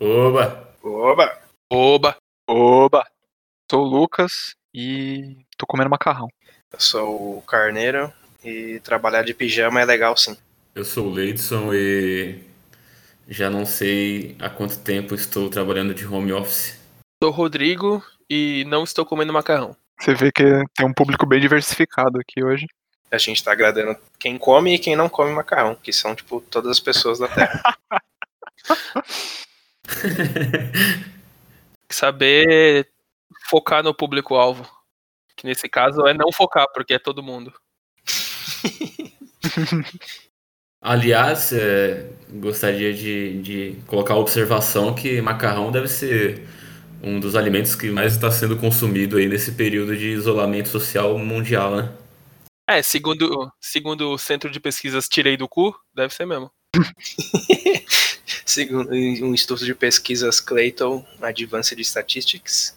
Oba! Oba! Oba! Oba! Sou o Lucas e tô comendo macarrão. Eu sou o Carneiro e trabalhar de pijama é legal sim. Eu sou o Leidson e já não sei há quanto tempo estou trabalhando de home office. Sou o Rodrigo e não estou comendo macarrão. Você vê que tem um público bem diversificado aqui hoje. A gente tá agradando quem come e quem não come macarrão, que são, tipo, todas as pessoas da Terra. Saber focar no público-alvo. Que nesse caso é não focar, porque é todo mundo. Aliás, é, gostaria de, de colocar a observação que macarrão deve ser um dos alimentos que mais está sendo consumido aí nesse período de isolamento social mundial, né? É, segundo, segundo o Centro de Pesquisas Tirei do Cu, deve ser mesmo. Segundo um estudo de pesquisas Clayton Advanced Statistics.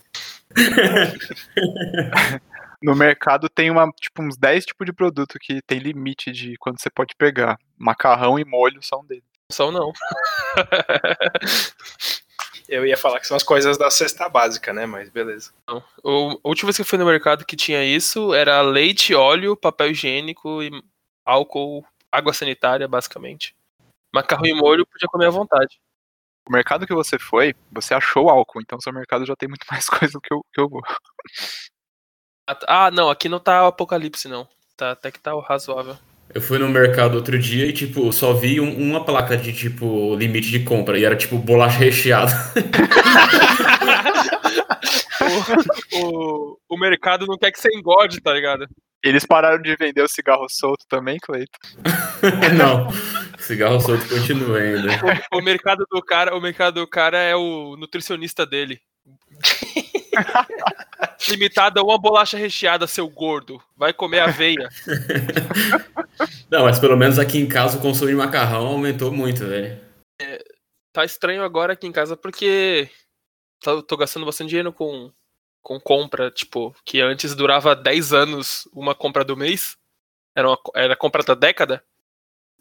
No mercado tem uma, tipo, uns 10 tipos de produto que tem limite de quando você pode pegar. Macarrão e molho são deles. São não. Eu ia falar que são as coisas da cesta básica, né? Mas beleza. A última vez que eu fui no mercado que tinha isso era leite, óleo, papel higiênico e álcool, água sanitária, basicamente. Macarrão e molho podia comer à vontade. O mercado que você foi, você achou álcool, então seu mercado já tem muito mais coisa do que eu, que eu vou. Ah, não, aqui não tá apocalipse, não. Tá, até que tá razoável. Eu fui no mercado outro dia e, tipo, só vi um- uma placa de, tipo, limite de compra. E era, tipo, bolacha recheada. O, o mercado não quer que você engorde, tá ligado? Eles pararam de vender o cigarro solto também, Cleito. Não, cigarro solto continua ainda. O, o mercado do cara, o mercado do cara é o nutricionista dele. Limitado a uma bolacha recheada, seu gordo. Vai comer aveia. Não, mas pelo menos aqui em casa o consumo de macarrão aumentou muito, velho. Tá estranho agora aqui em casa porque tô, tô gastando bastante dinheiro com, com compra, tipo, que antes durava 10 anos uma compra do mês. Era, uma, era compra da década.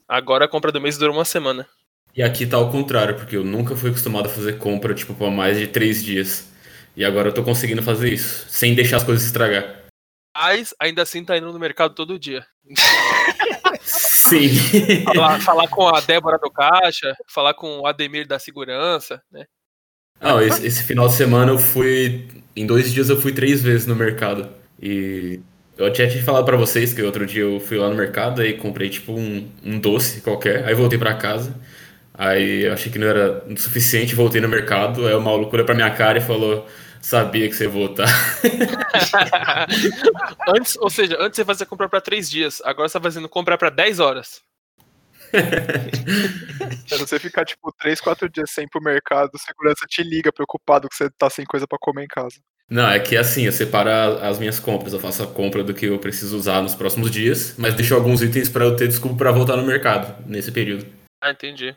Agora a compra do mês dura uma semana. E aqui tá ao contrário, porque eu nunca fui acostumado a fazer compra, tipo, por mais de três dias. E agora eu tô conseguindo fazer isso, sem deixar as coisas estragar. Mas ainda assim tá indo no mercado todo dia. Sim. Falar, falar com a Débora do Caixa, falar com o Ademir da Segurança, né? Não, esse, esse final de semana eu fui. Em dois dias eu fui três vezes no mercado. E eu tinha te falado pra vocês que outro dia eu fui lá no mercado e comprei tipo um, um doce qualquer. Aí voltei pra casa. Aí eu achei que não era o suficiente, voltei no mercado. Aí o maluco olhou pra minha cara e falou: Sabia que você ia voltar. antes, ou seja, antes você fazia comprar pra 3 dias, agora você tá fazendo comprar pra 10 horas. Se você ficar, tipo, 3, 4 dias sem ir pro mercado, o segurança te liga, preocupado que você tá sem coisa pra comer em casa. Não, é que assim, eu separo as minhas compras. Eu faço a compra do que eu preciso usar nos próximos dias, mas deixo alguns itens pra eu ter desculpa pra voltar no mercado nesse período. Ah, entendi.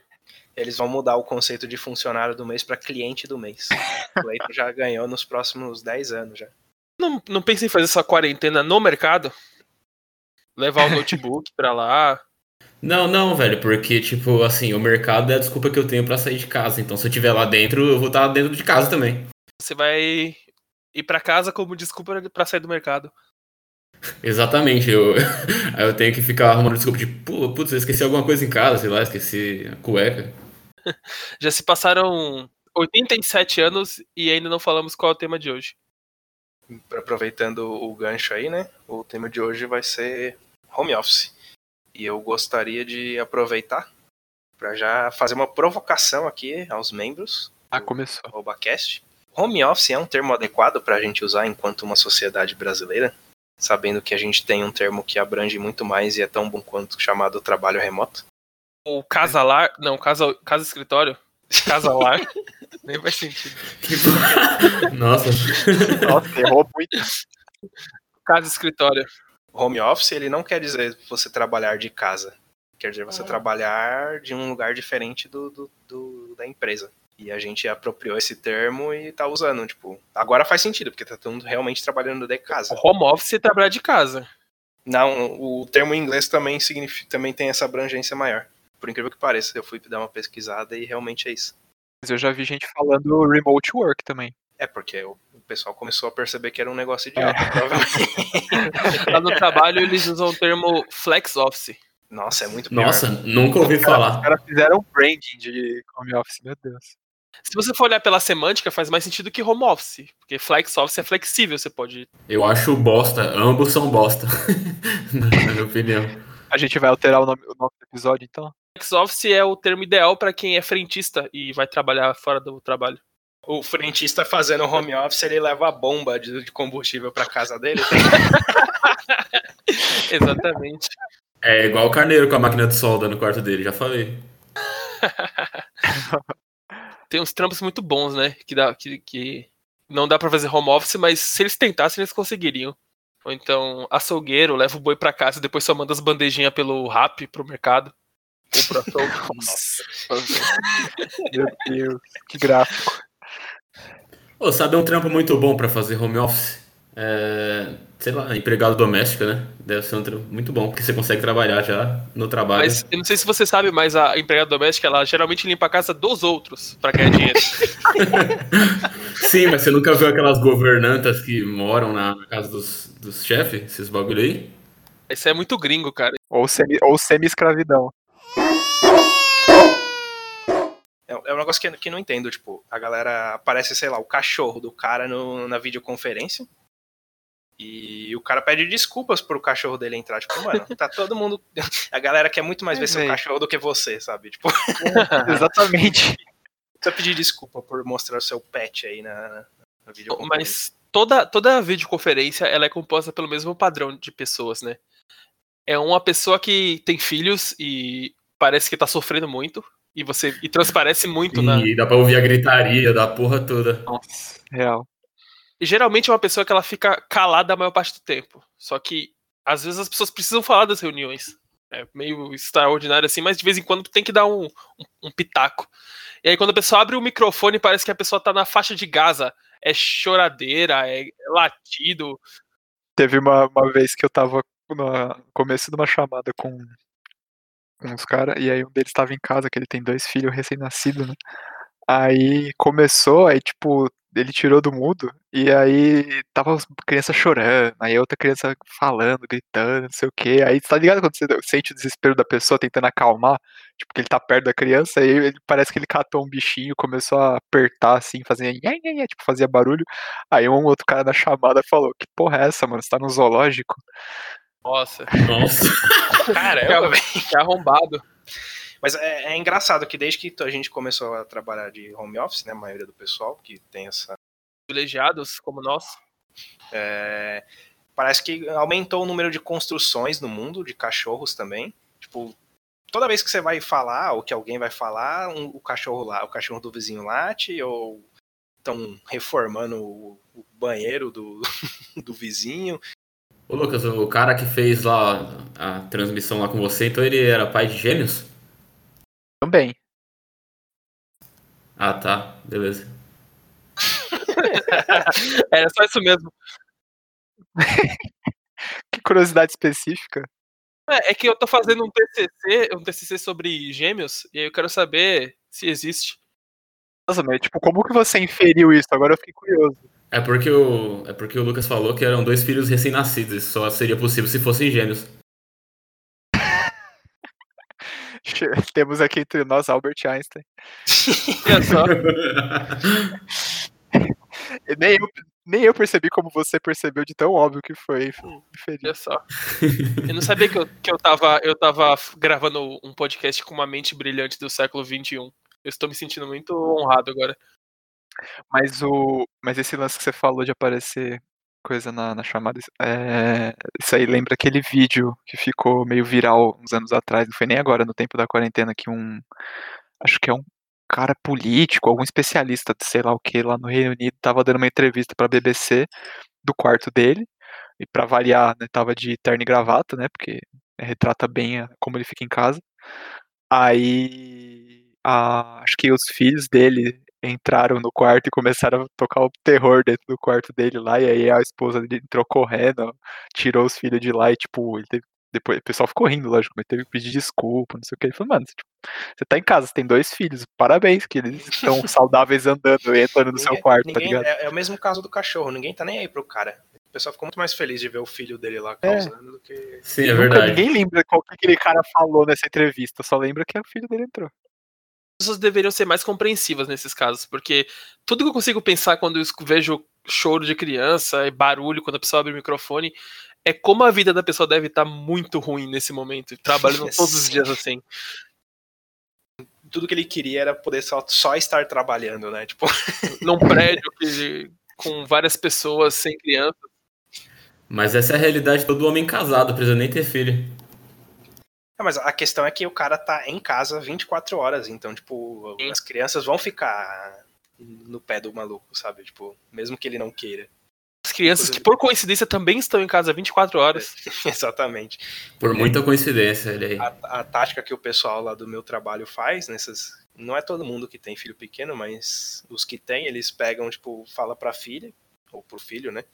Eles vão mudar o conceito de funcionário do mês pra cliente do mês. O Clayton já ganhou nos próximos 10 anos já. Não, não pensa em fazer essa quarentena no mercado? Levar o notebook pra lá. Não, não, velho, porque, tipo, assim, o mercado é a desculpa que eu tenho pra sair de casa. Então, se eu estiver lá dentro, eu vou estar dentro de casa também. Você vai ir pra casa como desculpa pra sair do mercado. Exatamente. Eu, aí eu tenho que ficar arrumando desculpa de, pô, putz, eu esqueci alguma coisa em casa, sei lá, esqueci a cueca. Já se passaram 87 anos e ainda não falamos qual é o tema de hoje. Aproveitando o gancho aí, né? O tema de hoje vai ser home office. E eu gostaria de aproveitar para já fazer uma provocação aqui aos membros Ah, começou. do Obacast. Home office é um termo adequado para a gente usar enquanto uma sociedade brasileira, sabendo que a gente tem um termo que abrange muito mais e é tão bom quanto chamado trabalho remoto. O casalar. Não, casa, casa escritório. Casalar. Nem faz sentido. Nossa. Nossa, errou muito. Casa escritório. Home office, ele não quer dizer você trabalhar de casa. Quer dizer você trabalhar de um lugar diferente do, do- do- da empresa. E a gente apropriou esse termo e tá usando, tipo, agora faz sentido, porque tá todo mundo realmente trabalhando de casa. Home office é trabalhar de casa. Não, o termo em inglês também significa, também tem essa abrangência maior. Por incrível que pareça, eu fui dar uma pesquisada e realmente é isso. Mas eu já vi gente falando remote work também. É, porque o pessoal começou a perceber que era um negócio idiota, provavelmente. Lá no trabalho eles usam o termo flex office. Nossa, é muito pior. Nossa, nunca ouvi Os falar. caras fizeram um branding de home office, meu Deus. Se você for olhar pela semântica, faz mais sentido que home office. Porque flex office é flexível, você pode. Eu acho bosta. Ambos são bosta. Na minha opinião. A gente vai alterar o nome, o nome do episódio, então? Flex office é o termo ideal para quem é frentista e vai trabalhar fora do trabalho. O frentista fazendo home office, ele leva a bomba de de combustível pra casa dele. Exatamente. É igual o carneiro com a máquina de solda no quarto dele, já falei. Tem uns trampos muito bons, né? Que, dá, que, que não dá pra fazer home office, mas se eles tentassem, eles conseguiriam. Ou então, açougueiro, leva o boi pra casa e depois só manda as bandejinhas pelo rap pro mercado. Ou pro açougue. Meu Deus, que gráfico. Pô, sabe um trampo muito bom pra fazer home office? É, sei lá, empregado doméstico, né? Deve ser um trampo muito bom, porque você consegue trabalhar já no trabalho. Mas eu não sei se você sabe, mas a empregada doméstica, ela geralmente limpa a casa dos outros pra ganhar dinheiro. Sim, mas você nunca viu aquelas governantas que moram na casa dos, dos chefes, esses bagulho aí? Isso é muito gringo, cara. Ou semi- ou semi-escravidão. É é um negócio que, que eu não entendo, tipo, a galera aparece, sei lá, o cachorro do cara no- na videoconferência. E o cara pede desculpas pro cachorro dele entrar. Tipo, mano, tá todo mundo. A galera quer muito mais É, ver seu véi. cachorro do que você, sabe? Tipo, Exatamente. precisa pedir desculpa por mostrar o seu pet aí na, na- na videoconferência. Mas toda, toda videoconferência ela é composta pelo mesmo padrão de pessoas, né? É uma pessoa que tem filhos e parece que tá sofrendo muito. E você e transparece muito na. E dá pra ouvir a gritaria da porra toda. Nossa, real. E geralmente é uma pessoa que ela fica calada a maior parte do tempo. Só que às vezes as pessoas precisam falar das reuniões. É meio extraordinário assim, mas de vez em quando tem que dar um, um, um pitaco. E aí quando a pessoa abre o microfone, parece que a pessoa tá na faixa de Gaza. É choradeira, é latido. Teve uma, uma vez que eu tava no começo de uma chamada com, com uns caras, e aí um deles tava em casa, que ele tem dois filhos recém-nascidos, né? Aí começou, aí tipo, ele tirou do mudo, e aí tava as crianças chorando, aí outra criança falando, gritando, não sei o quê. Aí tá ligado quando você sente o desespero da pessoa tentando acalmar, tipo, que ele tá perto da criança, aí ele parece que ele catou um bichinho, começou a apertar assim, fazer nhé, nhé, nhé, tipo, fazia barulho. Aí um outro cara na chamada falou: Que porra é essa, mano? Você tá no zoológico? Nossa, Nossa. Caramba, velho. que arrombado. Mas é, é engraçado que desde que a gente começou a trabalhar de home office, né, a maioria do pessoal que tem essa. Privilegiados como nós. é, parece que aumentou o número de construções no mundo, de cachorros também. Tipo, toda vez que você vai falar, ou que alguém vai falar, um- o cachorro lá, o cachorro do vizinho late, ou estão reformando o, o banheiro do, do vizinho. Ô Lucas, o cara que fez lá a transmissão lá com você, então ele era pai de gêmeos? Também. Ah, tá. Beleza. Era só isso mesmo. Que curiosidade específica. É, é que eu tô fazendo um TCC, um TCC sobre gêmeos, e aí eu quero saber se existe. Nossa, mas tipo, como que você inferiu isso? Agora eu fiquei curioso. É porque o, é porque o Lucas falou que eram dois filhos recém-nascidos. Isso só seria possível se fossem gêmeos. Temos aqui entre nós Albert Einstein. Olha só. E nem eu, nem eu percebi como você percebeu de tão óbvio que foi. Olha só. Eu não sabia que eu, que eu, tava, eu tava gravando um podcast com uma mente brilhante do século XXI. Eu estou me sentindo muito honrado agora. Mas o. Mas esse lance que você falou de aparecer coisa na, na chamada. é, isso aí lembra aquele vídeo que ficou meio viral uns anos atrás, não foi nem agora, no tempo da quarentena, que um. Acho que é um cara político, algum especialista, sei lá o que, lá no Reino Unido, tava dando uma entrevista pra BBC do quarto dele. E pra variar, né, tava de terno e gravata, né? Porque retrata bem como ele fica em casa. Aí a- acho que os filhos dele entraram no quarto e começaram a tocar o terror dentro do quarto dele lá, e aí a esposa dele entrou correndo, tirou os filhos de lá e, tipo, ele teve Depois o pessoal ficou rindo, lógico, mas teve que pedir desculpa, não sei o que. Ele falou, mano, tipo, você tá em casa, você tem dois filhos, parabéns, que eles estão saudáveis andando e entrando no seu quarto, tá ninguém- ligado? é, é o mesmo caso do cachorro, ninguém tá nem aí pro cara. O pessoal ficou muito mais feliz de ver o filho dele lá causando do que. Sim, é verdade. ninguém lembra qual que aquele cara falou nessa entrevista, só lembra que o filho dele entrou. As pessoas deveriam ser mais compreensivas nesses casos, porque tudo que eu consigo pensar quando eu vejo choro de criança e barulho quando a pessoa abre o microfone é como a vida da pessoa deve estar muito ruim nesse momento, trabalhando todos os dias assim. Tudo que ele queria era poder só, só estar trabalhando, né? Tipo, Num prédio que- com várias pessoas sem criança. Mas essa é a realidade de todo homem casado, precisa nem ter filho. É, mas a questão é que o cara tá em casa 24 horas, então, tipo, Sim. as crianças vão ficar no pé do maluco, sabe? Tipo, mesmo que ele não queira. As crianças que, por coincidência, também estão em casa 24 horas. Exatamente. Por muita coincidência, ele aí. A, a tática que o pessoal lá do meu trabalho faz nessas. Não é todo mundo que tem filho pequeno, mas os que tem, eles pegam, tipo, fala pra filha, ou pro filho, né?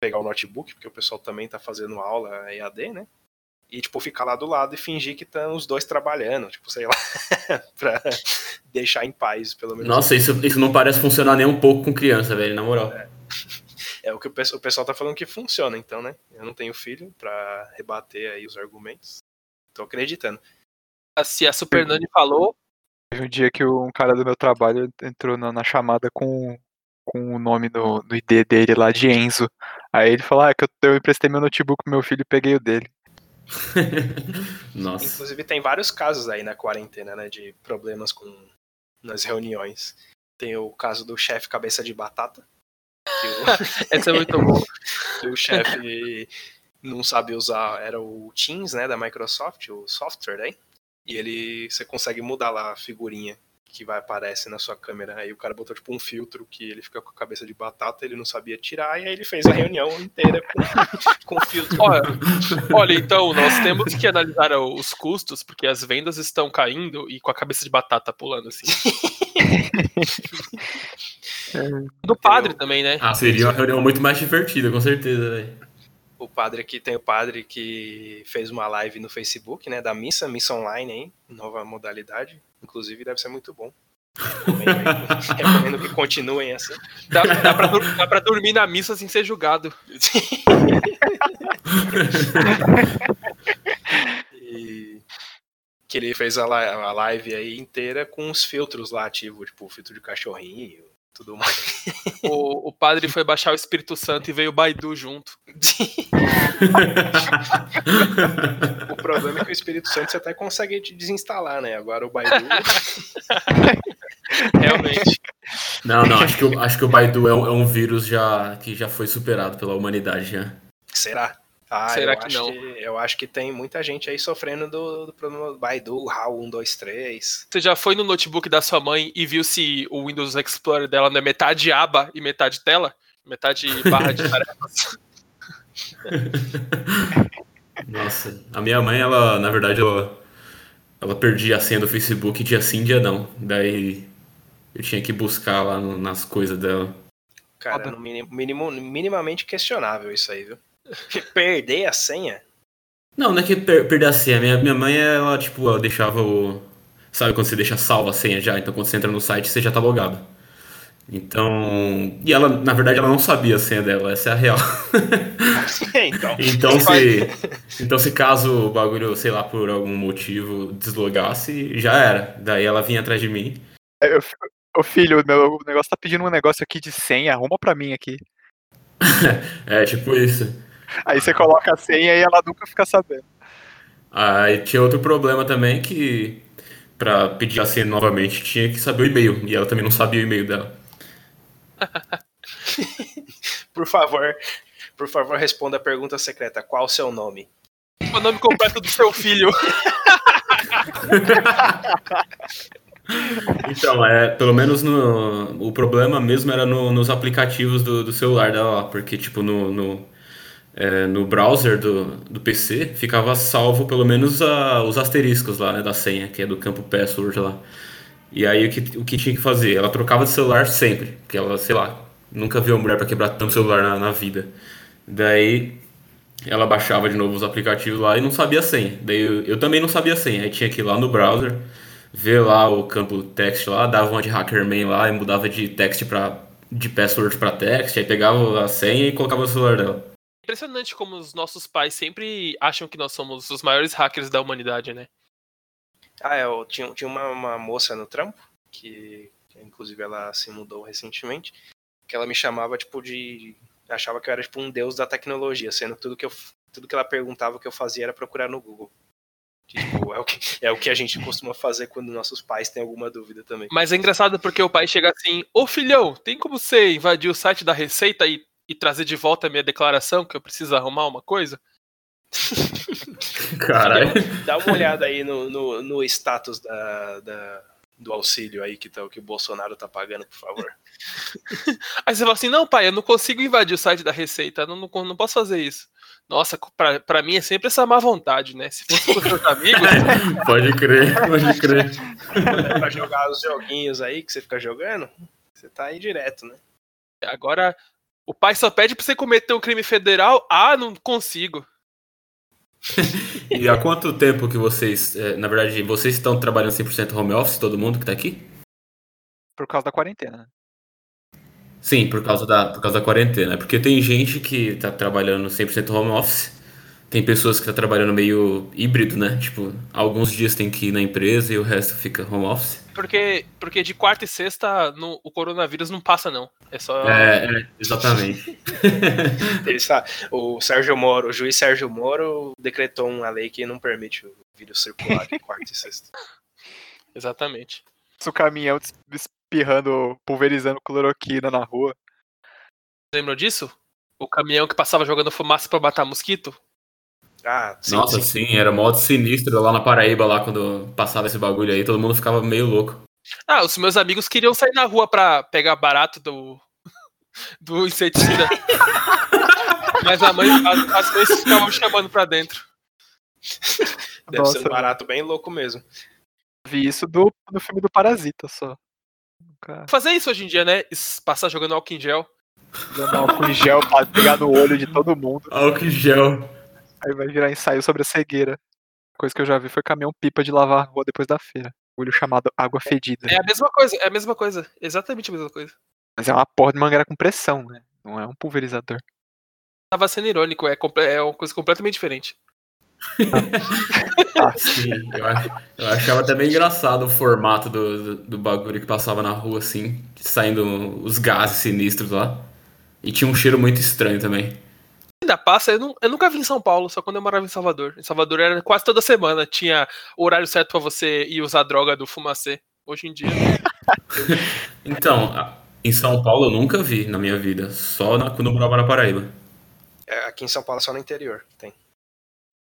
Pegar o notebook, porque o pessoal também tá fazendo aula EAD, né? E, tipo, ficar lá do lado e fingir que estão os dois trabalhando, tipo, sei lá, pra deixar em paz, pelo menos. Nossa, isso, isso não parece funcionar nem um pouco com criança, velho, na moral. É o que o pe- o pessoal tá falando que funciona, então, né? Eu não tenho filho pra rebater aí os argumentos. Tô acreditando. Se a Super Nani falou, Teve um dia que um cara do meu trabalho entrou na, na chamada com, com o nome no, no ID dele lá de Enzo. Aí ele falou, ah, é que eu, eu emprestei meu notebook pro meu filho e peguei o dele. Nossa. Inclusive tem vários casos aí na quarentena, né, de problemas com nas reuniões. Tem o caso do chefe cabeça de batata, que essa é muito boa. o, que o chefe não sabe usar, era o Teams, né, da Microsoft, o software, né? E ele você consegue mudar lá a figurinha que vai aparecer na sua câmera. Aí o cara botou tipo um filtro que ele fica com a cabeça de batata, ele não sabia tirar, e aí ele fez a reunião inteira com, com filtro. Olha, olha, então, nós temos que analisar os custos, porque as vendas estão caindo e com a cabeça de batata pulando assim. Do padre também, né? Ah, seria uma reunião muito mais divertida, com certeza, velho. o padre aqui tem o padre que fez uma live no Facebook, né, da missa, missa online aí, nova modalidade, inclusive deve ser muito bom. Recomendo, aí, recomendo que continuem assim. Dá, dá, pra, dá pra dormir na missa sem ser julgado. E que ele fez a live aí inteira com os filtros lá ativos, tipo filtro de cachorrinho, tudo mais. O, o padre foi baixar o Espírito Santo e veio o Baidu junto. O problema é que o Espírito Santo você até consegue te desinstalar, né? Agora o Baidu Realmente. Não, não, acho que, o- acho que o Baidu é um, é um vírus já, que já foi superado pela humanidade já. Será? Ah, Será eu que acho não? Que, eu acho que tem muita gente aí sofrendo do, do problema do Baidu, HAL 123. Você já foi no notebook da sua mãe e viu se o Windows Explorer dela não é metade aba e metade tela? Metade barra de tarefas? Nossa, a minha mãe, ela, na verdade, ela, ela perdia a senha do Facebook dia sim, dia não. Daí eu tinha que buscar lá no- nas coisas dela. Cara, no mínimo, mínimo- minimamente questionável isso aí, viu? Perder a senha? Não, não é que per perder a senha. Minha, minha mãe, ela, tipo, ela deixava o. Sabe quando você deixa salva a senha já? Então quando você entra no site, você já tá logado. Então. E ela, na verdade, ela não sabia a senha dela, essa é a real. então. Então se. Então se caso o bagulho, sei lá, por algum motivo deslogasse, já era. Daí ela vinha atrás de mim. Aí eu Ô filho, meu o negócio tá pedindo um negócio aqui de senha, arruma pra mim aqui. É, tipo isso. Aí você coloca a senha e ela nunca fica sabendo. Aí tinha outro problema também que pra pedir a senha novamente tinha que saber o e-mail. E ela também não sabia o e-mail dela. Por favor, por favor, responda a pergunta secreta. Qual o seu nome? O nome completo do seu filho. Então, é, pelo menos no, o problema mesmo era no- nos aplicativos do, do celular dela lá, porque tipo no, no, é, no browser do, do PC ficava salvo pelo menos a- os asteriscos lá, né, da senha, que é do campo password lá. E aí o que, o que tinha que fazer? Ela trocava de celular sempre, porque ela, sei lá, nunca viu uma mulher pra quebrar tanto celular na, na vida. Daí ela baixava de novo os aplicativos lá e não sabia a senha. Daí eu, eu também não sabia a senha. Aí tinha que ir lá no browser, ver lá o campo text lá, dava uma de hackerman lá e mudava de text para de password para text, aí pegava a senha e colocava no celular dela. Impressionante como os nossos pais sempre acham que nós somos os maiores hackers da humanidade, né? Ah, eu tinha, tinha uma, uma moça no trampo, que, que inclusive ela se mudou recentemente, que ela me chamava, tipo, de. achava que eu era tipo um deus da tecnologia, sendo que tudo que eu tudo que ela perguntava que eu fazia era procurar no Google. Tipo, é, o que, é o que a gente costuma fazer quando nossos pais têm alguma dúvida também. Mas é engraçado porque o pai chega assim: Ô filhão, tem como você invadir o site da Receita e, e trazer de volta a minha declaração que eu preciso arrumar uma coisa? Caralho. Dá uma olhada aí no, no, no status da, da, do auxílio aí que, tá, que o Bolsonaro tá pagando, por favor. Aí você fala assim: não, pai, eu não consigo invadir o site da Receita, não, não, não posso fazer isso. Nossa, pra, pra mim é sempre essa má vontade, né? Se fosse com seus amigos. pode crer, pode crer. pra jogar os joguinhos aí que você fica jogando, você tá aí direto, né? Agora, o pai só pede pra você cometer um crime federal. Ah, não consigo. e há quanto tempo que vocês, é, na verdade, vocês estão trabalhando 100% home office, todo mundo que tá aqui? Por causa da quarentena. né? Sim, por causa da, por causa da quarentena. Porque tem gente que tá trabalhando 100% home office, tem pessoas que tá trabalhando meio híbrido, né? Tipo, alguns dias tem que ir na empresa e o resto fica home office. Porque, porque de quarta e sexta no, o coronavírus não passa, não. É só. É, é exatamente. Ele sabe, o Sérgio Moro, o juiz Sérgio Moro decretou uma lei que não permite o vírus circular de quarta e sexta. Exatamente. O caminhão espirrando, pulverizando cloroquina na rua. Lembram disso? O caminhão que passava jogando fumaça pra matar mosquito? Ah, sim, Nossa, sim. sim, era modo sinistro lá na Paraíba, lá quando passava esse bagulho aí, todo mundo ficava meio louco. Ah, os meus amigos queriam sair na rua pra pegar barato do, do inseticida. Mas a mãe, as, mães ficavam chamando pra dentro. Deve Nossa, ser um barato bem louco mesmo. vi isso do, no filme do Parasita só. Nunca Fazer isso hoje em dia, né? Passar jogando álcool em gel. dando álcool em gel pra pegar no olho de todo mundo. Álcool em gel. Aí vai virar ensaio sobre a cegueira. A coisa que eu já vi foi caminhão pipa de lavar a rua depois da feira. Olho chamado água fedida. É a mesma coisa, é a mesma coisa. Exatamente a mesma coisa. Mas é uma porra de mangueira com pressão, né? Não é um pulverizador. Tava sendo irônico, é, é uma coisa completamente diferente. Sim, eu, ach- eu achava até bem engraçado o formato do, do, do bagulho que passava na rua, assim, saindo os gases sinistros lá. E tinha um cheiro muito estranho também. Ainda passa, eu, não- eu nunca vi em São Paulo, só quando eu morava em Salvador. Em Salvador era quase toda semana, tinha o horário certo pra você ir usar a droga do fumacê. Hoje em dia. Então, em São Paulo eu nunca vi na minha vida, só na, quando eu morava na Paraíba. É, aqui em São Paulo é só no interior que tem.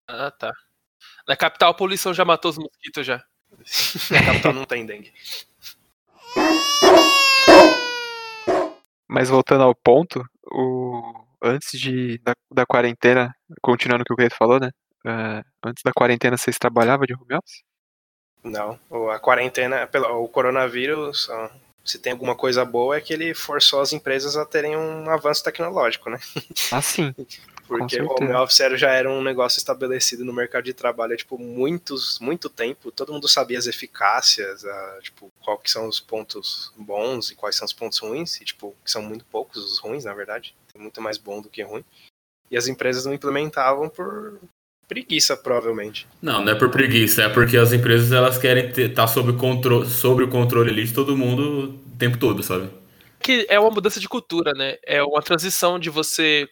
Ah, tá. Na capital a poluição já matou os mosquitos já. Na capital não tem dengue. Mas voltando ao ponto, o... antes de, da, da quarentena, continuando o que o Pedro falou, né? É, antes da quarentena vocês trabalhavam de home office? Não, a quarentena, o coronavírus, se tem alguma coisa boa é que ele forçou as empresas a terem um avanço tecnológico, né? Ah, sim. Porque o home office já era um negócio estabelecido no mercado de trabalho há, tipo, muitos, muito tempo. Todo mundo sabia as eficácias, a, tipo, qual que são os pontos bons e quais são os pontos ruins, e, tipo, que são muito poucos os ruins, na verdade. Tem muito mais bom do que ruim. E as empresas não implementavam por preguiça, provavelmente. Não, não é por preguiça, é porque as empresas elas querem estar sob, contro sobre o controle ali de todo mundo o tempo todo, sabe? Que é uma mudança de cultura, né? É uma transição de você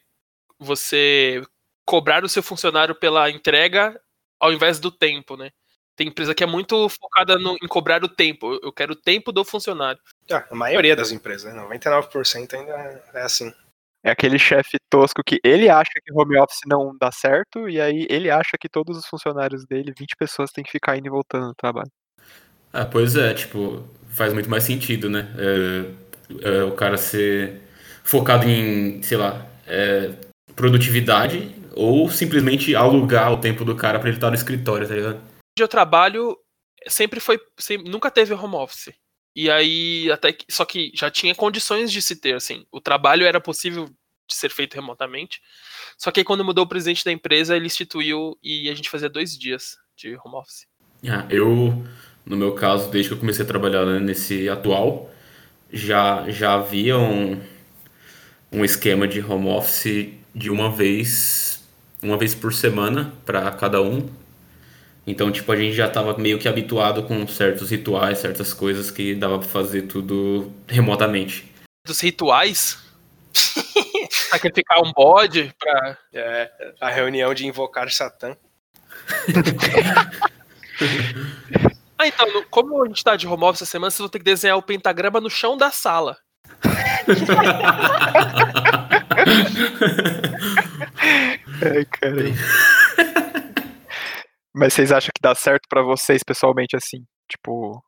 você cobrar o seu funcionário pela entrega ao invés do tempo, né? Tem empresa que é muito focada no- em cobrar o tempo. Eu- Eu quero o tempo do funcionário. Ah, a maioria das empresas, né? 99% ainda é assim. É aquele chefe tosco que ele acha que home office não dá certo, e aí ele acha que todos os funcionários dele, 20 pessoas, têm que ficar indo e voltando no trabalho. Ah, pois é, tipo, faz muito mais sentido, né? É, é, o cara ser focado em, sei lá, é, produtividade ou simplesmente alugar o tempo do cara pra ele estar no escritório, tá ligado? Onde eu trabalho sempre foi, sempre- nunca teve home office. E aí até que, só que já tinha condições de se ter, assim. O trabalho era possível de ser feito remotamente. Só que aí quando mudou o presidente da empresa, ele instituiu e a gente fazia dois dias de home office. Ah, eu, no meu caso, desde que eu comecei a trabalhar né, nesse atual, já, já havia um, um esquema de home office de uma vez, uma vez por semana para cada um. Então, tipo, a gente já estava meio que habituado com certos rituais, certas coisas que dava para fazer tudo remotamente. Dos rituais? Sacrificar um bode pra. É, a reunião de invocar Satã. ah, então, no- como a gente tá de home office essa semana, vocês vão ter que desenhar o pentagrama no chão da sala. Ai, cara. Mas vocês acham que dá certo pra vocês pessoalmente assim? Tipo,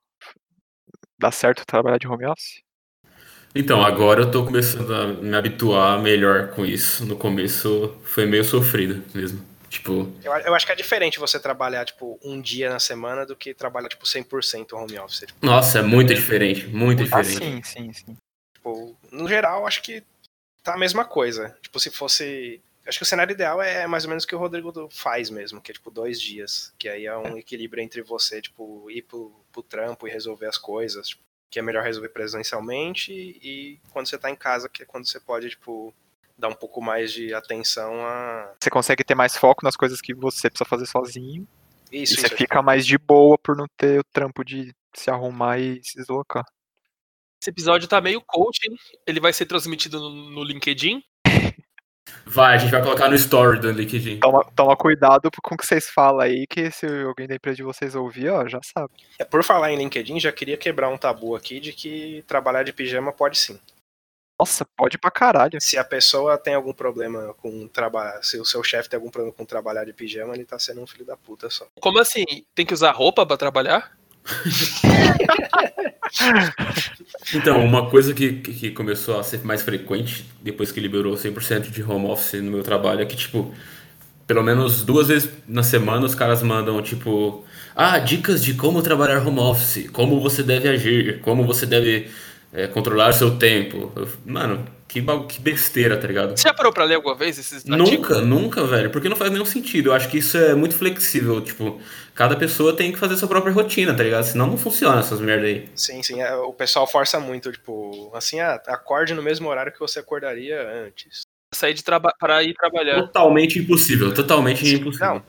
dá certo trabalhar de home office? Então, agora eu tô começando a me habituar melhor com isso. No começo foi meio sofrido mesmo. Tipo, Eu, eu acho que é diferente você trabalhar, tipo, um dia na semana do que trabalhar, tipo, 100% home office. Tipo, nossa, é muito diferente, muito Ah, diferente. sim, sim, sim. tipo, no geral, acho que tá a mesma coisa. Tipo, se fosse... Acho que o cenário ideal é mais ou menos o que o Rodrigo faz mesmo, que é, tipo, dois dias. Que aí é um equilíbrio entre você, tipo, ir pro, pro trampo e resolver as coisas. Tipo, que é melhor resolver presencialmente e quando você tá em casa, que é quando você pode, tipo, dar um pouco mais de atenção a... Você consegue ter mais foco nas coisas que você precisa fazer sozinho. Isso, e você isso, fica mais de boa por não ter o trampo de se arrumar e se deslocar. Esse episódio tá meio coaching. Ele vai ser transmitido no, no LinkedIn. Vai, a gente vai colocar no story do LinkedIn. Toma, toma cuidado com o que vocês falam aí, que se alguém da empresa de vocês ouvir, ó, já sabe. É, Por falar em LinkedIn, já queria quebrar um tabu aqui de que trabalhar de pijama pode sim. Nossa, pode pra caralho. Se a pessoa tem algum problema com trabalhar, se o seu chefe tem algum problema com trabalhar de pijama, ele tá sendo um filho da puta só. Como assim? Tem que usar roupa pra trabalhar? Então, uma coisa que, que começou a ser mais frequente depois que liberou 100% de home office no meu trabalho é que, tipo, pelo menos duas vezes na semana os caras mandam, tipo, ah, dicas de como trabalhar home office, como você deve agir, como você deve é, controlar seu tempo. Eu- mano, que, que besteira, tá ligado? Você já parou pra ler alguma vez esses artigos? Nunca, nunca, velho, porque não faz nenhum sentido. Eu acho que isso é muito flexível. Tipo, cada pessoa tem que fazer sua própria rotina, tá ligado? Senão não funciona essas merda aí. Sim, sim, é, o pessoal força muito, tipo, assim, ah, acorde no mesmo horário que você acordaria antes. Sair de traba para ir trabalhar. Totalmente impossível, totalmente impossível. Não,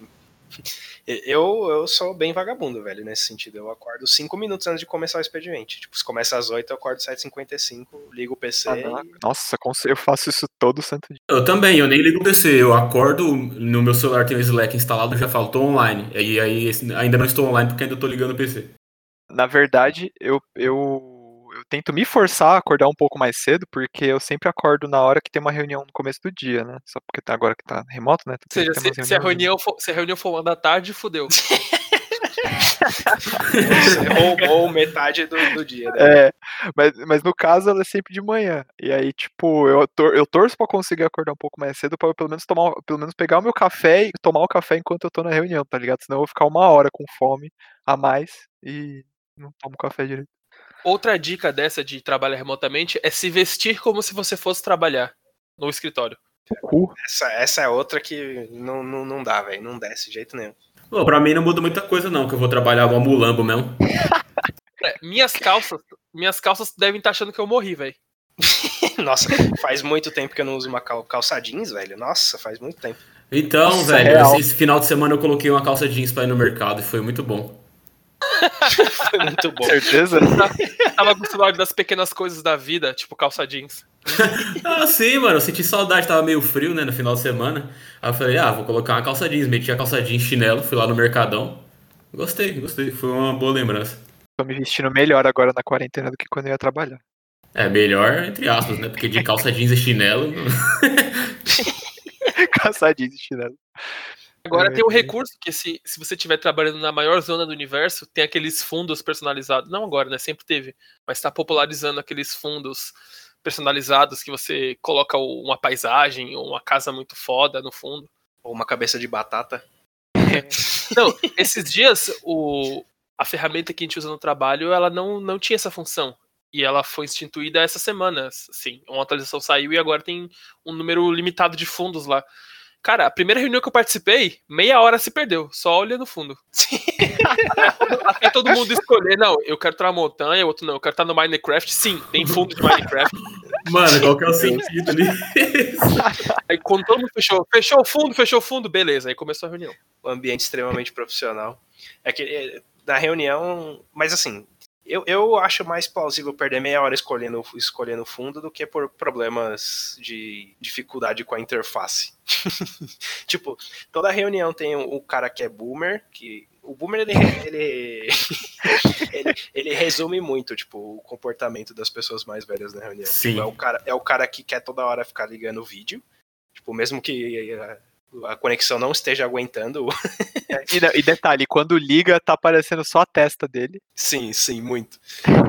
eu, eu sou bem vagabundo, velho, nesse sentido. Eu acordo cinco minutos antes de começar o expediente. Tipo, se começa às 8, eu acordo 7h55, ligo o PC Caraca. e... Nossa, eu faço isso todo santo dia. Eu também, eu nem ligo o PC. Eu acordo, no meu celular tem o Slack instalado, eu já falo, tô online. E aí ainda não estou online porque ainda tô ligando o PC. Na verdade, eu, eu tento me forçar a acordar um pouco mais cedo, porque eu sempre acordo na hora que tem uma reunião no começo do dia, né? Só porque tá agora que tá remoto, né? Ou seja, se, se a reunião for, se a reunião for uma da tarde, fudeu. Roubou metade do, do dia, né? É, mas, mas no caso ela é sempre de manhã. E aí, tipo, eu, tor eu torço pra conseguir acordar um pouco mais cedo pra eu pelo menos tomar, pelo menos pegar o meu café e tomar o café enquanto eu tô na reunião, tá ligado? Senão eu vou ficar uma hora com fome a mais e não tomo café direito. Outra dica dessa de trabalhar remotamente é se vestir como se você fosse trabalhar no escritório. Essa, essa é outra que não, não, não dá, velho. Não desce de jeito nenhum. Pô, pra mim não muda muita coisa não, que eu vou trabalhar igual mulambo mesmo. É, minhas calças, minhas calças devem estar achando que eu morri, velho. Nossa, faz muito tempo que eu não uso uma cal calça jeans, velho. Nossa, faz muito tempo. Então, Nossa, velho, esse, esse final de semana eu coloquei uma calça jeans pra ir no mercado e foi muito bom. Foi muito bom. Certeza? Tava com saudade das pequenas coisas da vida, tipo calça jeans. Ah, sim, mano, eu senti saudade, tava meio frio, né, no final de semana. Aí eu falei, ah, vou colocar uma calça jeans, meti a calça jeans chinelo, fui lá no Mercadão. Gostei, gostei, foi uma boa lembrança. Tô me vestindo melhor agora na quarentena do que quando eu ia trabalhar. É, melhor, entre aspas, né, porque de calça jeans e chinelo... Caçadinho de chinelo. Agora É, tem um é. recurso que se, se você estiver trabalhando na maior zona do universo, tem aqueles fundos personalizados. Não agora, né? Sempre teve. Mas está popularizando aqueles fundos personalizados que você coloca uma paisagem ou uma casa muito foda no fundo. Ou uma cabeça de batata. Não, esses dias o, a ferramenta que a gente usa no trabalho, ela não, não tinha essa função. E ela foi instituída essa semana. Assim, uma atualização saiu e agora tem um número limitado de fundos lá. Cara, a primeira reunião que eu participei, meia hora se perdeu, só olhando o fundo. Até todo mundo escolher, não, eu quero estar na montanha, outro não, eu quero estar no Minecraft. Sim, tem fundo de Minecraft. Mano, qual que é o sentido ali? Aí quando todo mundo fechou, fechou o fundo, fechou o fundo, beleza, aí começou a reunião. O ambiente extremamente profissional. É que é, na reunião, mas assim, eu, eu acho mais plausível perder meia hora escolhendo, escolhendo fundo do que por problemas de dificuldade com a interface. tipo, toda reunião tem o, o cara que é boomer, que o boomer ele, ele, ele, ele, resume muito tipo o comportamento das pessoas mais velhas na reunião. Sim. Tipo, é o cara é o cara que quer toda hora ficar ligando o vídeo, tipo mesmo que a conexão não esteja aguentando. e, e, detalhe, quando liga, tá aparecendo só a testa dele. Sim, sim, muito.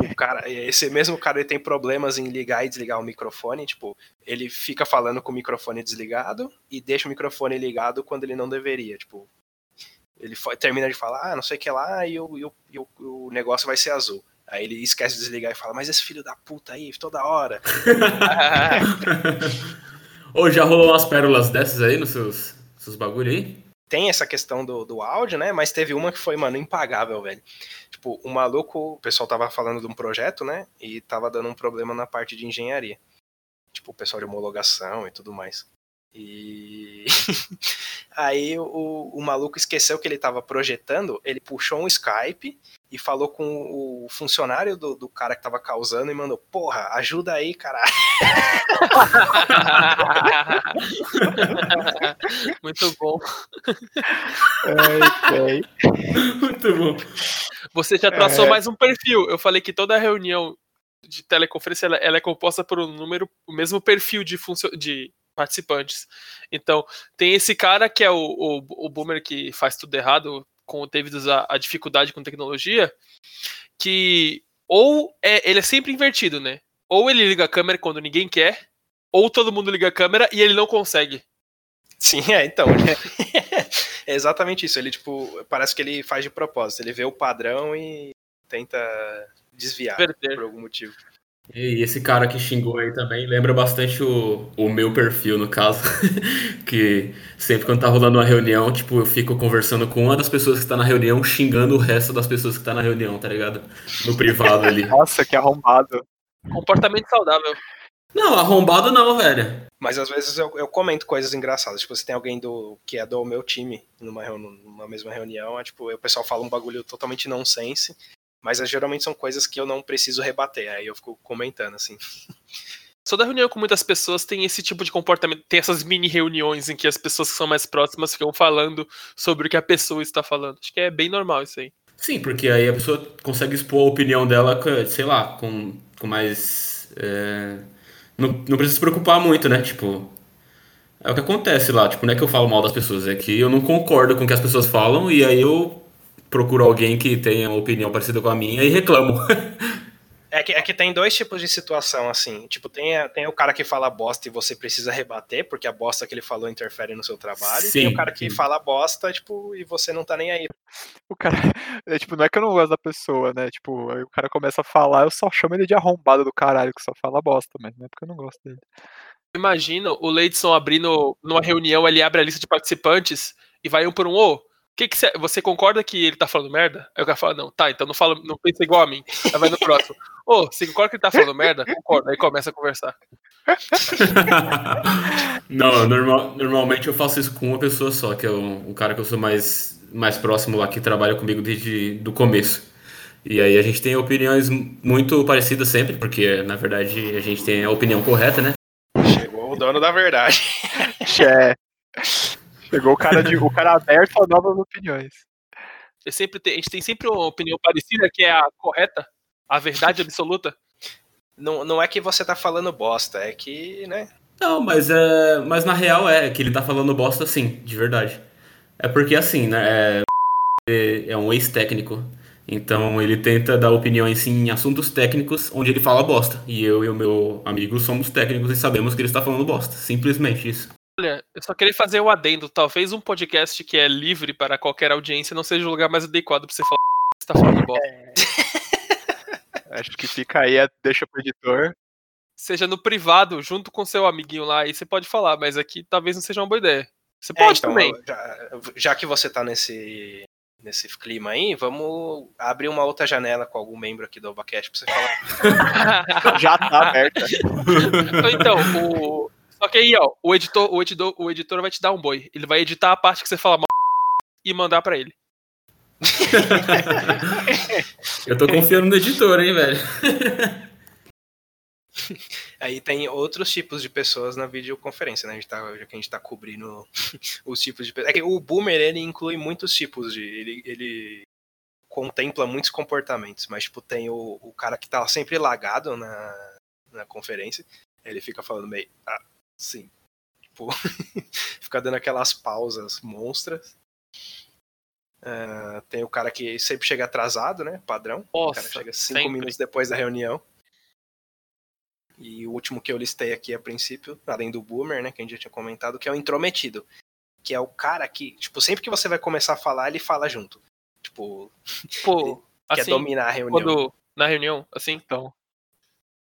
O cara, esse mesmo cara ele tem problemas em ligar e desligar o microfone. Tipo, ele fica falando com o microfone desligado e deixa o microfone ligado quando ele não deveria. Tipo, ele termina de falar, ah, não sei o que lá, e o, e o, e o, o negócio vai ser azul. Aí ele esquece de desligar e fala, mas esse filho da puta aí, toda hora. Ou já rolou umas pérolas dessas aí nos seus, seus bagulho aí? Tem essa questão do, do áudio, né? Mas teve uma que foi, mano, impagável, velho. Tipo, o maluco, o pessoal tava falando de um projeto, né? E tava dando um problema na parte de engenharia. Tipo, o pessoal de homologação e tudo mais. E aí o, o maluco esqueceu que ele estava projetando, ele puxou um Skype e falou com o funcionário do, do cara que estava causando e mandou, porra, ajuda aí, caralho. Muito bom. Okay. Muito bom. Você já traçou é... mais um perfil. Eu falei que toda reunião de teleconferência ela, ela é composta por um número, o mesmo perfil de, funcio de participantes. Então, tem esse cara que é o, o, o boomer que faz tudo errado, com devido a, a dificuldade com tecnologia, que ou é, ele é sempre invertido, né? Ou ele liga a câmera quando ninguém quer, ou todo mundo liga a câmera e ele não consegue. Sim, é, então. é exatamente isso. Ele, tipo, parece que ele faz de propósito. Ele vê o padrão e tenta desviar Perder. por algum motivo. E esse cara que xingou aí também lembra bastante o, o meu perfil, no caso. que sempre quando tá rolando uma reunião, tipo, eu fico conversando com uma das pessoas que tá na reunião, xingando o resto das pessoas que tá na reunião, tá ligado? No privado ali. Nossa, que arrombado. Comportamento saudável. Não, arrombado não, velho. Mas às vezes eu, eu comento coisas engraçadas. Tipo, se tem alguém do que é do meu time numa, numa mesma reunião, é, tipo, o pessoal fala um bagulho totalmente nonsense. Mas é, geralmente são coisas que eu não preciso rebater, aí eu fico comentando, assim. Toda reunião com muitas pessoas tem esse tipo de comportamento, tem essas mini reuniões em que as pessoas que são mais próximas ficam falando sobre o que a pessoa está falando. Acho que é bem normal isso aí. Sim, porque aí a pessoa consegue expor a opinião dela, sei lá, com, com mais. É... Não, não precisa se preocupar muito, né? Tipo, é o que acontece lá. Tipo, não é que eu falo mal das pessoas, é que eu não concordo com o que as pessoas falam e aí eu procuro alguém que tenha uma opinião parecida com a minha e reclamo. É que, é que tem dois tipos de situação, assim. Tipo, tem, tem o cara que fala bosta e você precisa rebater, porque a bosta que ele falou interfere no seu trabalho. Sim, e tem o cara que sim. fala bosta, tipo, e você não tá nem aí. O cara. É, tipo, não é que eu não gosto da pessoa, né? Tipo, aí o cara começa a falar, eu só chamo ele de arrombado do caralho, que só fala bosta, mas não é porque eu não gosto dele. Imagina o Leidson abrindo numa reunião, ele abre a lista de participantes e vai um por um, ô, que que cê, você concorda que ele tá falando merda? Aí o cara fala, não, tá, então não fala, não pensa igual a mim. Aí vai no próximo. Ô, oh, você concorda que ele tá falando merda? Concordo. Aí começa a conversar. não, normal, normalmente eu faço isso com uma pessoa só, que é o, o cara que eu sou mais, mais próximo lá, que trabalha comigo desde do começo. E aí a gente tem opiniões muito parecidas sempre, porque na verdade a gente tem a opinião correta, né? Chegou o dono da verdade. É. Pegou o cara, de, o cara aberto a novas opiniões. Eu sempre tem, a gente tem sempre uma opinião parecida que é a correta, a verdade absoluta. Não, não é que você tá falando bosta, é que, né? Não, mas, é, mas na real é que ele tá falando bosta sim, de verdade. É porque assim, né? É, é um ex-técnico. Então ele tenta dar opiniões em assuntos técnicos onde ele fala bosta. E eu e o meu amigo somos técnicos e sabemos que ele está falando bosta. Simplesmente isso. Olha, eu só queria fazer o um adendo. Talvez um podcast que é livre para qualquer audiência não seja o lugar mais adequado para você falar que você tá falando bosta. É. Acho que fica aí, é- deixa pro editor. Seja no privado, junto com seu amiguinho lá, aí você pode falar, mas aqui talvez não seja uma boa ideia. Você É, pode então, também. Já, já que você tá nesse, nesse clima aí, vamos abrir uma outra janela com algum membro aqui do Obacast pra você falar. Já tá aberta. então, o. Só que aí, ó, o editor, o, editor, o editor vai te dar um boi. Ele vai editar a parte que você fala mal e mandar pra ele. Eu tô confiando no editor, hein, velho. Aí tem outros tipos de pessoas na videoconferência, né? A gente tá, já que a gente tá cobrindo os tipos de pessoas. É que o boomer, ele inclui muitos tipos de. Ele, ele contempla muitos comportamentos, mas, tipo, tem o, o cara que tá sempre lagado na, na conferência. Ele fica falando meio. Ah, sim. Tipo, fica dando aquelas pausas monstras. Ah, tem o cara que sempre chega atrasado, né? Padrão. o cara Nossa, chega cinco sempre. minutos depois da reunião. E o último que eu listei aqui a princípio, além do boomer, né, que a gente já tinha comentado, que é o intrometido. Que é o cara que, tipo, sempre que você vai começar a falar, ele fala junto. Tipo, Pô, quer assim, dominar a reunião. quando. Na reunião, assim. Então,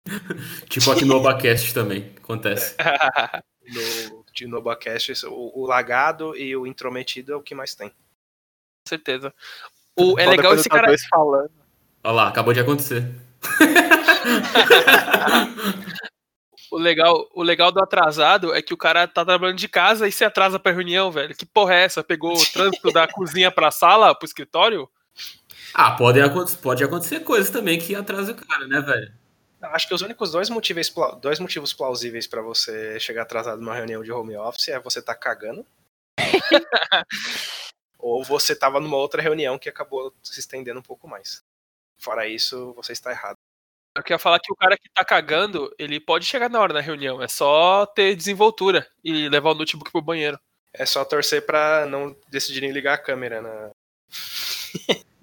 Tipo aqui no Obacast também, acontece. No, de Nobacast, o, o lagado e o intrometido é o que mais tem. Com certeza. O, é legal esse tá cara. dois falando. Olha lá, acabou de acontecer. O legal, o legal do atrasado é que o cara tá trabalhando de casa e se atrasa pra reunião, velho. Que porra é essa? Pegou o trânsito da cozinha pra sala, pro escritório? Ah, pode, pode acontecer coisas também que atrasam o cara, né, velho? Acho que os únicos dois motivos, dois motivos plausíveis pra você chegar atrasado numa reunião de home office é você tá cagando. ou você tava numa outra reunião que acabou se estendendo um pouco mais. Fora isso, você está errado. Eu queria falar que o cara que tá cagando, ele pode chegar na hora na reunião. É só ter desenvoltura e levar o notebook pro banheiro. É só torcer pra não decidirem ligar a câmera na,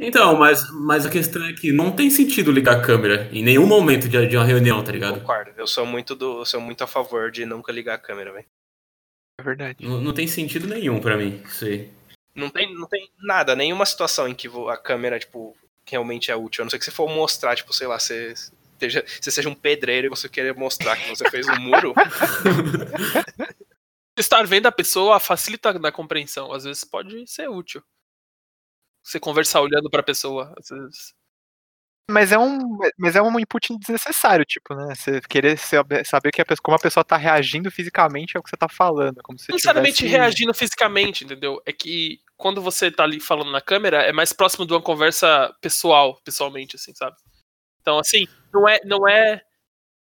Então, mas, mas a questão é que não tem sentido ligar a câmera em nenhum momento de, de uma reunião, tá ligado? Concordo. Eu sou muito do, eu sou muito a favor de nunca ligar a câmera, velho. É verdade. Não, não tem sentido nenhum pra mim, isso aí. Não tem, não tem nada, nenhuma situação em que a câmera, tipo, realmente é útil. A não ser que você for mostrar, tipo, sei lá, você, esteja, você seja um pedreiro e você querer mostrar que você fez um muro. Estar vendo a pessoa facilita na compreensão. Às vezes pode ser útil. Você conversar olhando pra pessoa. Às vezes. Mas é um, mas é um input desnecessário, tipo, né? Você querer saber, saber que a pessoa, como a pessoa tá reagindo fisicamente ao que você tá falando. Como se Não necessariamente tivesse... reagindo fisicamente, entendeu? É que quando você tá ali falando na câmera, é mais próximo de uma conversa pessoal, pessoalmente, assim, sabe? Então, assim, não é, não é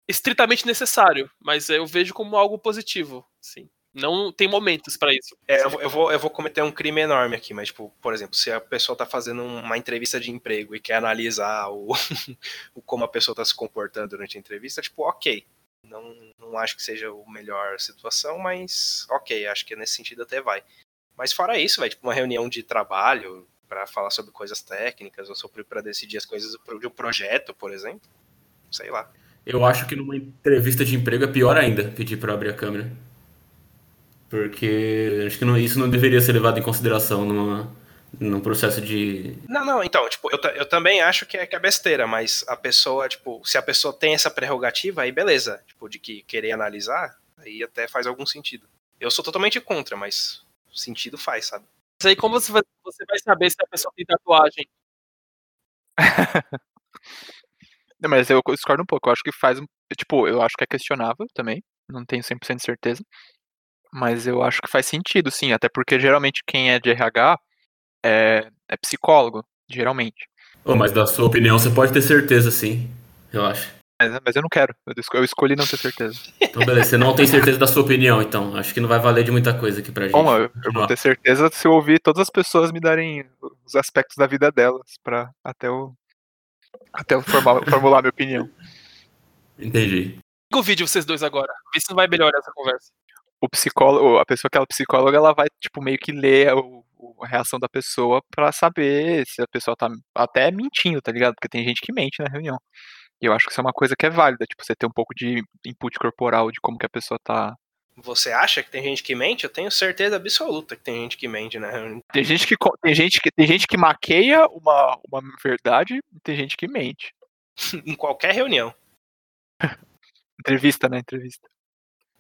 estritamente necessário, mas eu vejo como algo positivo, sim. Não tem momentos pra isso. É, eu, vou- eu vou, eu vou cometer um crime enorme aqui, mas, tipo, por exemplo, se a pessoa tá fazendo um- uma entrevista de emprego e quer analisar o, o como a pessoa tá se comportando durante a entrevista, tipo, ok. Não, não acho que seja a melhor situação, mas ok, acho que nesse sentido até vai. Mas fora isso, vai, tipo, uma reunião de trabalho para falar sobre coisas técnicas ou sobre para decidir as coisas de um projeto, por exemplo. Sei lá. Eu acho que numa entrevista de emprego é pior ainda pedir pra abrir a câmera. Porque acho que não- isso não deveria ser levado em consideração numa, num processo de. Não, não, então, tipo, eu, eu também acho que é, que é besteira, mas a pessoa, tipo, se a pessoa tem essa prerrogativa, aí beleza, tipo, de que querer analisar, aí até faz algum sentido. Eu sou totalmente contra, mas sentido faz, sabe? Mas aí como você vai, você vai saber se a pessoa tem tatuagem? Não, mas eu discordo um pouco. Eu acho que faz um. Tipo, eu acho que é questionável também. Não tenho 100% de certeza. Mas eu acho que faz sentido, sim. Até porque geralmente quem é de RH é, é psicólogo, geralmente. Oh, mas da sua opinião você pode ter certeza, sim. Eu acho. Mas, mas eu não quero. Eu, esco- eu escolhi não ter certeza. Então, beleza. Você não tem certeza da sua opinião, então. Acho que não vai valer de muita coisa aqui pra gente. Bom, eu, eu vou ter certeza se eu ouvir todas as pessoas me darem os aspectos da vida delas, pra até eu, até eu formar- formular minha opinião. Entendi. Liga o vídeo vocês dois agora. Vê se não vai melhorar essa conversa. O psicólogo, a pessoa que é psicóloga, ela vai, tipo, meio que ler o- a reação da pessoa pra saber se a pessoa tá até mentindo, tá ligado? Porque tem gente que mente na reunião. E eu acho que isso é uma coisa que é válida, tipo, você ter um pouco de input corporal de como que a pessoa tá. Você acha que tem gente que mente? Eu tenho certeza absoluta que tem gente que mente, né? Tem gente que, tem gente que, tem gente que maqueia uma, uma verdade e tem gente que mente. em qualquer reunião. Entrevista, né? Entrevista.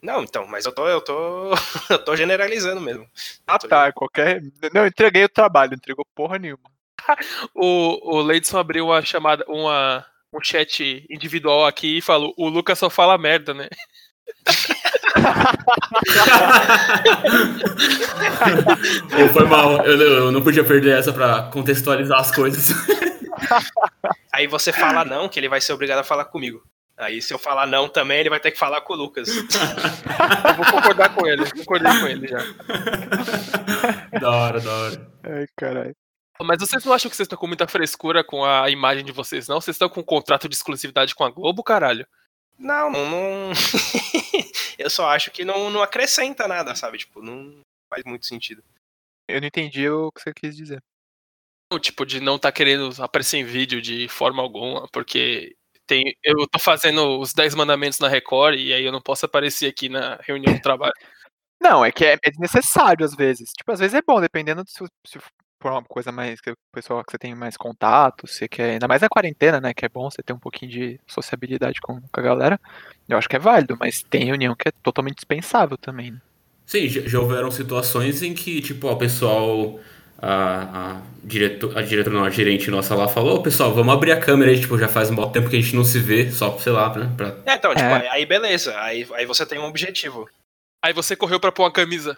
Não, então, mas eu tô, eu tô, eu tô generalizando mesmo. Ah, Tô- tá. Qualquer. Não, entreguei o trabalho, não entregou porra nenhuma. O, o Leidson abriu uma chamada, uma, um chat individual aqui e falou: o Lucas só fala merda, né? Pô, foi mal. Eu, eu não podia perder essa pra contextualizar as coisas. Aí você fala não, que ele vai ser obrigado a falar comigo. Aí se eu falar não também, ele vai ter que falar com o Lucas. Eu vou concordar com ele, concordei com ele já. da hora, da hora. Ai, caralho. Mas vocês não acham que vocês estão com muita frescura com a imagem de vocês, não? Vocês estão com um contrato de exclusividade com a Globo, caralho? Não, não. não- eu só acho que não, não acrescenta nada, sabe? Tipo, não faz muito sentido. Eu não entendi o que você quis dizer. O tipo de não tá querendo aparecer em vídeo de forma alguma, porque tem, eu tô fazendo os 10 mandamentos na Record e aí eu não posso aparecer aqui na reunião do trabalho. Não, é que é, é desnecessário às vezes. Tipo, às vezes é bom, dependendo de se, se for uma coisa mais que o pessoal que você tem mais contato, você quer, ainda mais na quarentena, né, que é bom você ter um pouquinho de sociabilidade com, com a galera. Eu acho que é válido, mas tem reunião que é totalmente dispensável também, né? Sim, já, já houveram situações em que, tipo, ó, o pessoal. A, a, diretor, a diretora, não, a gerente nossa lá falou: "Ô, pessoal, vamos abrir a câmera aí, tipo, já faz um bom tempo que a gente não se vê, só, sei lá, né? Pra... É, então, tipo, É. aí- aí beleza. Aí, aí você tem um objetivo. Aí você correu pra pôr uma camisa.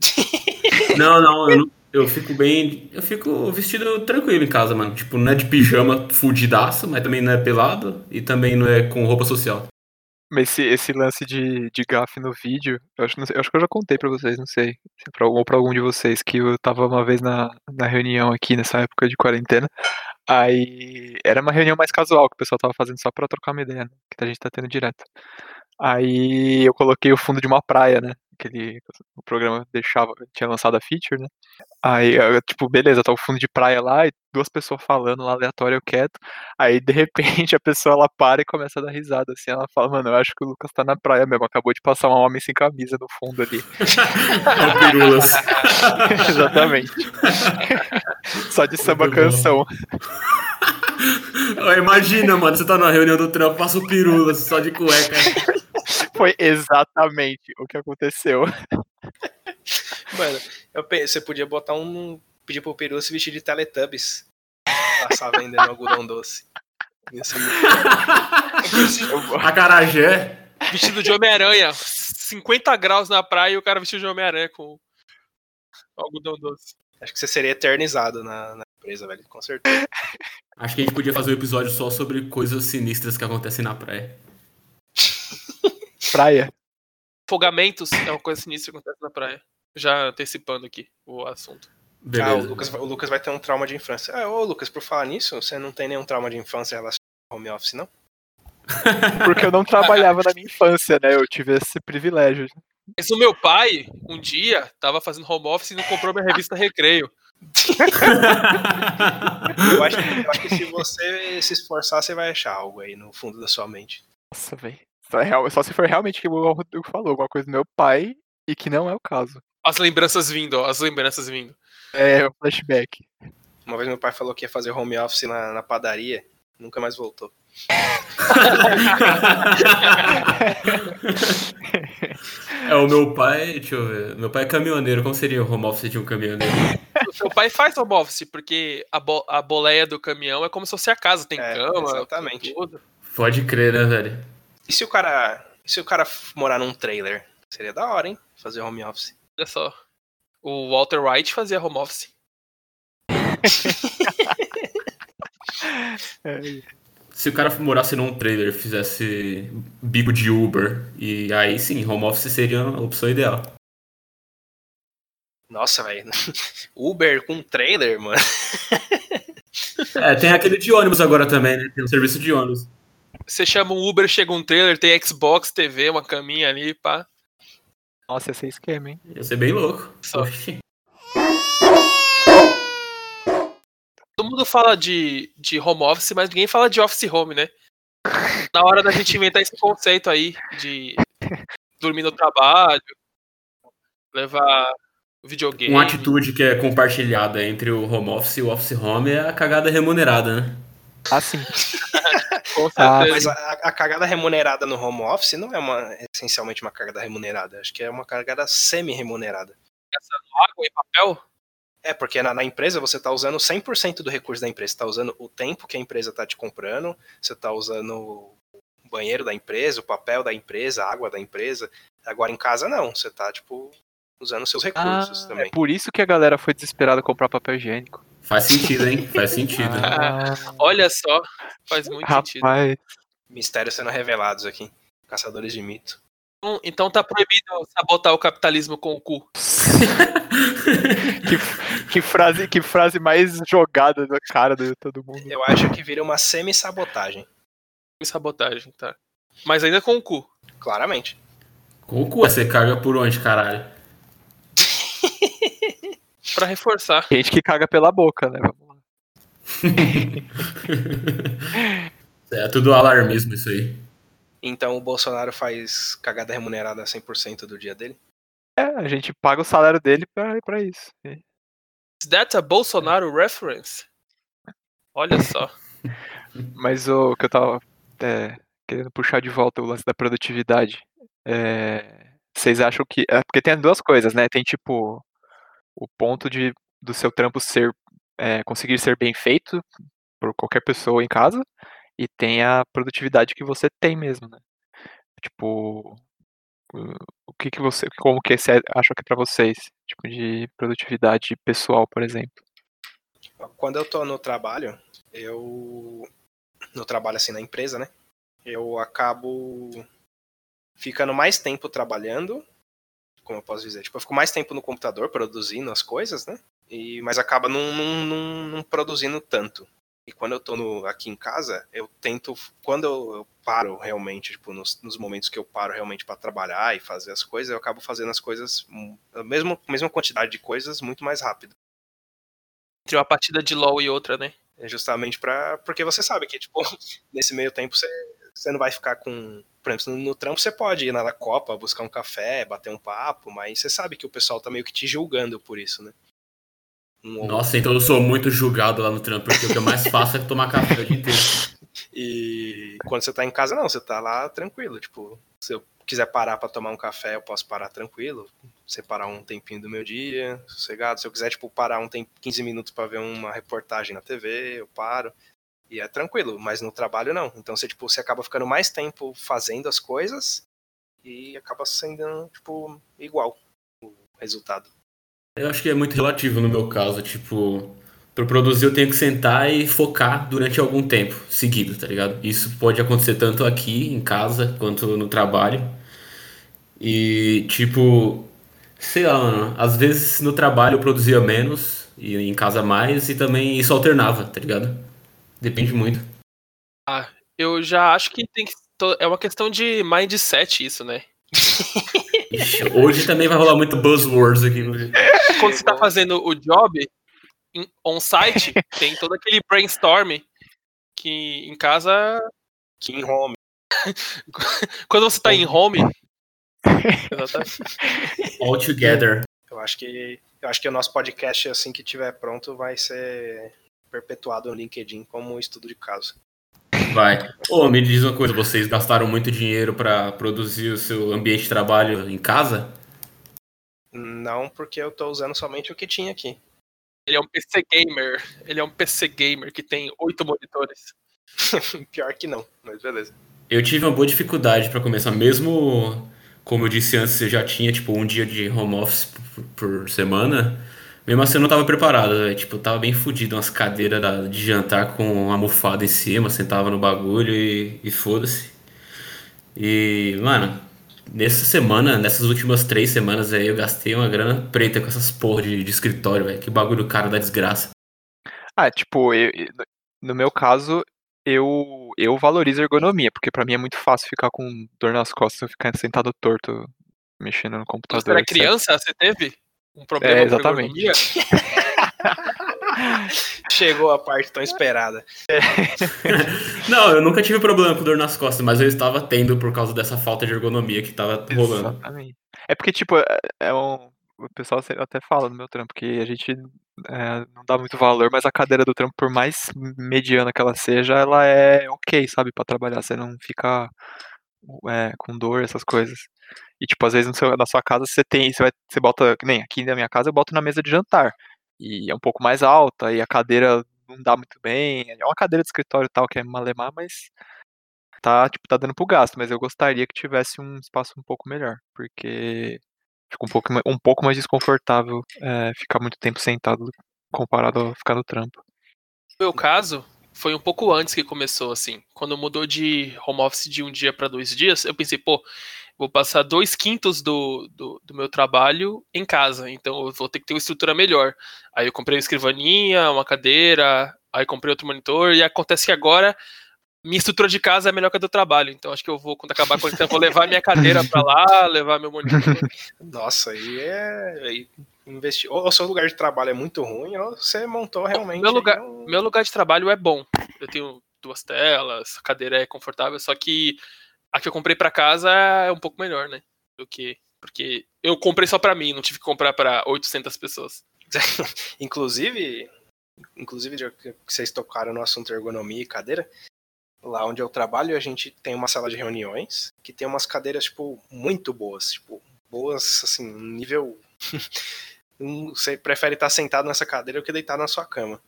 Não, não, eu, não- eu fico bem. Eu fico vestido tranquilo em casa, mano. Tipo, não é de pijama fudidaço, mas também não é pelado e também não é com roupa social. Mas esse, esse lance de, de gafe no vídeo, eu acho, eu acho que eu já contei pra vocês, não sei. se pra, ou pra algum de vocês, que eu tava uma vez na, na reunião aqui nessa época de quarentena. Aí era uma reunião mais casual, que o pessoal tava fazendo só pra trocar uma ideia, né? Que a gente tá tendo direto. Aí eu coloquei o fundo de uma praia, né? Aquele, o programa deixava, tinha lançado a feature, né? Aí, eu, tipo, beleza, tá o fundo de praia lá e duas pessoas falando lá aleatório, eu quieto. Aí, de repente, a pessoa ela para e começa a dar risada, assim. Ela fala, mano, eu acho que o Lucas tá na praia mesmo. Acabou de passar um homem sem camisa no fundo ali. O Pirulas. Exatamente. Só de samba canção. Imagina, mano, você tá na reunião do trampo, passa o Pirulas só de cueca. Foi exatamente o que aconteceu. Mano, pe- você podia botar um. Pedir pro Peru se vestir de Teletubbies. Passar vendendo algodão doce. Ia ser muito- Acarajé. Vestido de Homem-Aranha. 50 graus na praia e o cara vestido de Homem-Aranha com algodão doce. Acho que você seria eternizado na, na empresa, velho. Com certeza. Acho que a gente podia fazer um episódio só sobre coisas sinistras que acontecem na praia. Praia. Afogamentos é uma coisa sinistra que acontece na praia. Já antecipando aqui o assunto. Beleza. Ah, o Lucas, vai- o Lucas vai ter um trauma de infância. Ah, ô Lucas, por falar nisso, você não tem nenhum trauma de infância relacionado ao home office, não? Porque eu não trabalhava na minha infância, né? Eu tive esse privilégio. Mas o meu pai, um dia, tava fazendo home office e não comprou minha revista Recreio. Eu acho, que- eu acho que se você se esforçar, você vai achar algo aí no fundo da sua mente. Nossa, velho. Só, é real- só se for realmente que o Rodrigo falou, alguma coisa do meu pai, e que não é o caso. As lembranças vindo, ó, as lembranças vindo. É o flashback. Uma vez meu pai falou que ia fazer home office na, na padaria, nunca mais voltou. É, o meu pai, deixa eu ver. Meu pai é caminhoneiro. Como seria o home office de um caminhoneiro? O seu pai faz home office, porque a, bo a boleia do caminhão é como se fosse a casa, tem É, cama, exatamente. tudo. Pode crer, né, velho? E se o cara. E se o cara morar num trailer? Seria da hora, hein? Fazer home office. Olha só. O Walter White fazia home office. Se o cara morasse num trailer, fizesse bico de Uber, e aí sim, home office seria a opção ideal. Nossa, velho. Uber com trailer, mano. É, tem aquele de ônibus agora também, né? Tem um serviço de ônibus. Você chama um Uber, chega um trailer, tem Xbox, TV, uma caminha ali, pá. Nossa, esse é esquema, hein? Ia ser bem louco. Só. Todo mundo fala de, de home office, mas ninguém fala de office home, né? Na hora da gente inventar esse conceito aí de dormir no trabalho, levar videogame. Uma atitude que é compartilhada entre o home office e o office home é a cagada remunerada, né? Assim. Com Ah, certeza. Mas a, a cagada remunerada no home office não é uma essencialmente uma cagada remunerada. Acho que é uma cagada semi-remunerada. água e papel? É, porque na, na empresa você está usando 100% do recurso da empresa. Você está usando o tempo que a empresa está te comprando, você está usando o banheiro da empresa, o papel da empresa, a água da empresa. Agora em casa não, você está tipo usando seus recursos Ah, também. é por isso que a galera foi desesperada comprar papel higiênico. Faz sentido, hein? Faz sentido. Ah, Olha só, faz muito sentido. rapaz. Mistérios sendo revelados aqui. Caçadores de mito. Então- Então tá proibido sabotar o capitalismo com o cu. que, que frase, que frase mais jogada na cara de todo mundo. Eu acho que vira uma semi-sabotagem. Sabotagem, tá. Mas ainda com o cu. Claramente. Com o cu, você caga por onde, caralho? Pra reforçar. Gente que caga pela boca, né? Vamos lá. É tudo alarmismo isso aí. Então o Bolsonaro faz cagada remunerada 100% do dia dele? É, a gente paga o salário dele pra, pra isso. Is that a Bolsonaro reference? Olha só. Mas o que eu tava é, querendo puxar de volta o lance da produtividade. é, vocês acham que. É, porque tem duas coisas, né? Tem tipo o ponto de do seu trampo ser é, conseguir ser bem feito por qualquer pessoa em casa e tem a produtividade que você tem mesmo, né? Tipo, o que que você, como que é- acha que é pra vocês, tipo de produtividade pessoal, por exemplo? Quando eu tô no trabalho, eu. No trabalho assim na empresa, né? Eu acabo ficando mais tempo trabalhando. Como eu posso dizer? Tipo, eu fico mais tempo no computador produzindo as coisas, né? E, mas acaba não, não, não, não produzindo tanto. E quando eu tô no- aqui em casa, eu tento. Quando eu, eu paro realmente, tipo, nos, nos momentos que eu paro realmente para trabalhar e fazer as coisas, eu acabo fazendo as coisas, a mesma, mesma quantidade de coisas, muito mais rápido. Entre uma partida de LOL e outra, né? É justamente para porque você sabe que tipo nesse meio tempo você, você não vai ficar com por exemplo no, trampo você pode ir na Copa buscar um café bater um papo mas você sabe que o pessoal tá meio que te julgando por isso né? Um Nossa, então eu sou muito julgado lá no trampo, porque o que eu mais faço é tomar café o dia inteiro. e quando você tá em casa não você tá lá tranquilo tipo se eu quiser parar para tomar um café eu posso parar tranquilo separar um tempinho do meu dia sossegado. Se eu quiser tipo parar um tempo 15 minutos para ver uma reportagem na TV eu paro E é tranquilo, mas no trabalho não. Então você, tipo, você acaba ficando mais tempo fazendo as coisas e acaba sendo, tipo, igual o resultado. Eu acho que é muito relativo no meu caso, tipo, para produzir eu tenho que sentar e focar durante algum tempo seguido, tá ligado? Isso pode acontecer tanto aqui em casa quanto no trabalho. E tipo, sei lá, mano, às vezes no trabalho eu produzia menos e em casa mais e também isso alternava, tá ligado? Depende muito. Ah, eu já acho que tem que. É uma questão de mindset isso, né? Ixi, hoje também vai rolar muito buzzwords aqui. Quando você tá fazendo o job on-site, tem todo aquele brainstorm que em casa. Que em home. Quando você tá em home. Exatamente. All together. Eu acho que eu acho que o nosso podcast assim que tiver pronto vai ser perpetuado no LinkedIn como estudo de caso. Vai. Ô, me diz uma coisa, vocês gastaram muito dinheiro pra produzir o seu ambiente de trabalho em casa? Não porque eu tô usando somente o que tinha aqui. Ele é um PC gamer. Ele é um PC gamer que tem oito monitores. Pior que não, mas beleza. Eu tive uma boa dificuldade pra começar, mesmo como eu disse antes, eu já tinha tipo um dia de home office por, por semana. Mesmo assim eu não tava preparado, velho. Tipo, eu tava bem fudido, umas cadeiras da- de jantar com uma almofada em cima, sentava no bagulho e, e foda-se. E, mano, nessa semana, nessas últimas três semanas aí, eu gastei uma grana preta com essas porra de, de escritório, velho. Que bagulho caro da desgraça. Ah, tipo, eu- no meu caso, eu, eu valorizo a ergonomia, porque pra mim é muito fácil ficar com dor nas costas, ficar sentado torto, mexendo no Quando computador. você era etc. criança, você teve um problema É, com exatamente. Chegou a parte tão esperada. Não, eu nunca tive problema com dor nas costas, mas eu estava tendo por causa dessa falta de ergonomia que tava rolando. Exatamente. É porque, tipo, é- é um. O pessoal até fala no meu trampo que a gente é, não dá muito valor, mas a cadeira do trampo, por mais mediana que ela seja, ela é ok, sabe, pra trabalhar. Você não fica é, com dor, essas coisas. E, tipo, às vezes seu- na sua casa você tem, você, vai, você bota, nem aqui na minha casa eu boto na mesa de jantar. E é um pouco mais alta, e a cadeira não dá muito bem. É uma cadeira de escritório e tal, que é malemar, mas tá, tipo, tá dando pro gasto. Mas eu gostaria que tivesse um espaço um pouco melhor, porque fica um pouco, um pouco mais desconfortável é, ficar muito tempo sentado comparado a ficar no trampo. No meu caso, foi um pouco antes que começou, assim. Quando mudou de home office de um dia para dois dias, eu pensei, pô, vou passar dois quintos do, do, do meu trabalho em casa, então eu vou ter que ter uma estrutura melhor. Aí eu comprei uma escrivaninha, uma cadeira, aí comprei outro monitor, e acontece que agora minha estrutura de casa é melhor que a do trabalho. Então acho que eu vou, quando acabar com eu vou levar minha cadeira para lá, levar meu monitor. Nossa, aí é. Aí investir. Ou o seu lugar de trabalho é muito ruim, ou você montou realmente. Meu lugar, um- meu lugar de trabalho é bom. Eu tenho duas telas, a cadeira é confortável, só que a que eu comprei pra casa é um pouco melhor, né? Do que porque eu comprei só pra mim, não tive que comprar pra 800 pessoas. Inclusive, inclusive já que vocês tocaram no assunto ergonomia e cadeira, lá onde eu trabalho a gente tem uma sala de reuniões que tem umas cadeiras tipo muito boas, tipo boas assim, nível você prefere estar sentado nessa cadeira do que deitado na sua cama.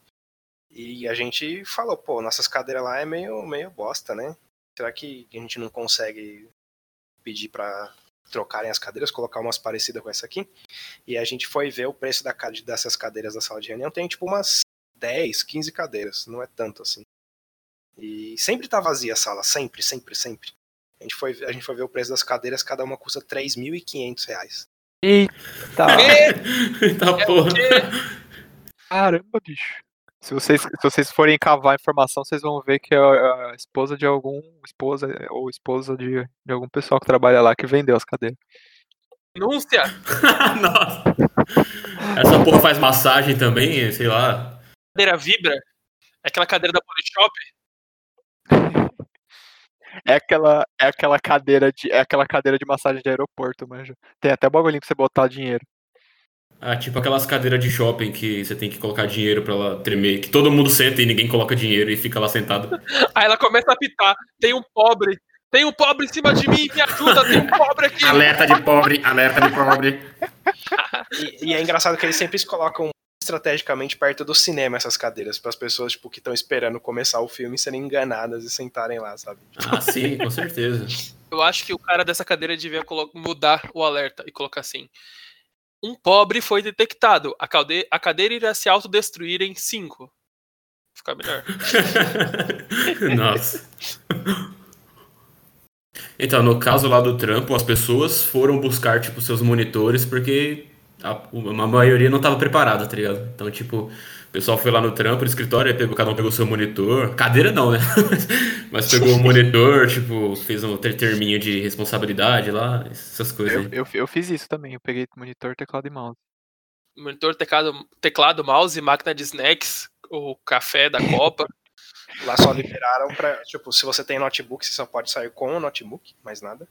E a gente falou, pô, nossas cadeiras lá é meio meio bosta, né? Será que a gente não consegue pedir pra trocarem as cadeiras, colocar umas parecidas com essa aqui? E a gente foi ver o preço da, dessas cadeiras da sala de reunião. Tem tipo umas 10, 15 cadeiras, não é tanto assim. E sempre tá vazia a sala, sempre, sempre, sempre. A gente foi, a gente foi ver o preço das cadeiras, cada uma custa 3.500 reais. Eita! tá porra. Caramba, bicho. Se vocês, se vocês forem cavar a informação, vocês vão ver que é a, a esposa de algum. Esposa ou esposa de, de algum pessoal que trabalha lá que vendeu as cadeiras. Denúncia! Nossa. Essa porra faz massagem também, sei lá. Cadeira vibra? É aquela cadeira da Polishop? É aquela, é aquela cadeira de. É aquela cadeira de massagem de aeroporto, manja. Tem até bagulhinho pra você botar dinheiro. Ah, tipo aquelas cadeiras de shopping que você tem que colocar dinheiro pra ela tremer. Que todo mundo senta e ninguém coloca dinheiro e fica lá sentado. Aí ela começa a apitar. Tem um pobre. Tem um pobre em cima de mim, me ajuda, tem um pobre aqui. Alerta de pobre, alerta de pobre. E, e é engraçado que eles sempre se colocam estrategicamente perto do cinema essas cadeiras, para as pessoas tipo, que estão esperando começar o filme serem enganadas e sentarem lá, sabe? Ah, sim, com certeza. Eu acho que o cara dessa cadeira devia mudar o alerta e colocar assim. Um pobre foi detectado. A, calde- a cadeira irá se autodestruir em 5. Ficar melhor. Nossa. Então, no caso lá do trampo, as pessoas foram buscar, tipo, seus monitores porque a, a maioria não tava preparada, tá ligado? Então, tipo, o pessoal foi lá no trampo, no escritório, pegou, cada um pegou seu monitor. Cadeira não, né? Mas pegou o monitor, tipo, fez um ter- terminho de responsabilidade lá, essas coisas Eu, aí. eu, eu fiz isso também. Eu peguei monitor, teclado e mouse. Monitor, teclado, teclado, mouse, máquina de snacks, o café da Copa. Lá só liberaram pra. Tipo, se você tem notebook, você só pode sair com o notebook, mais nada.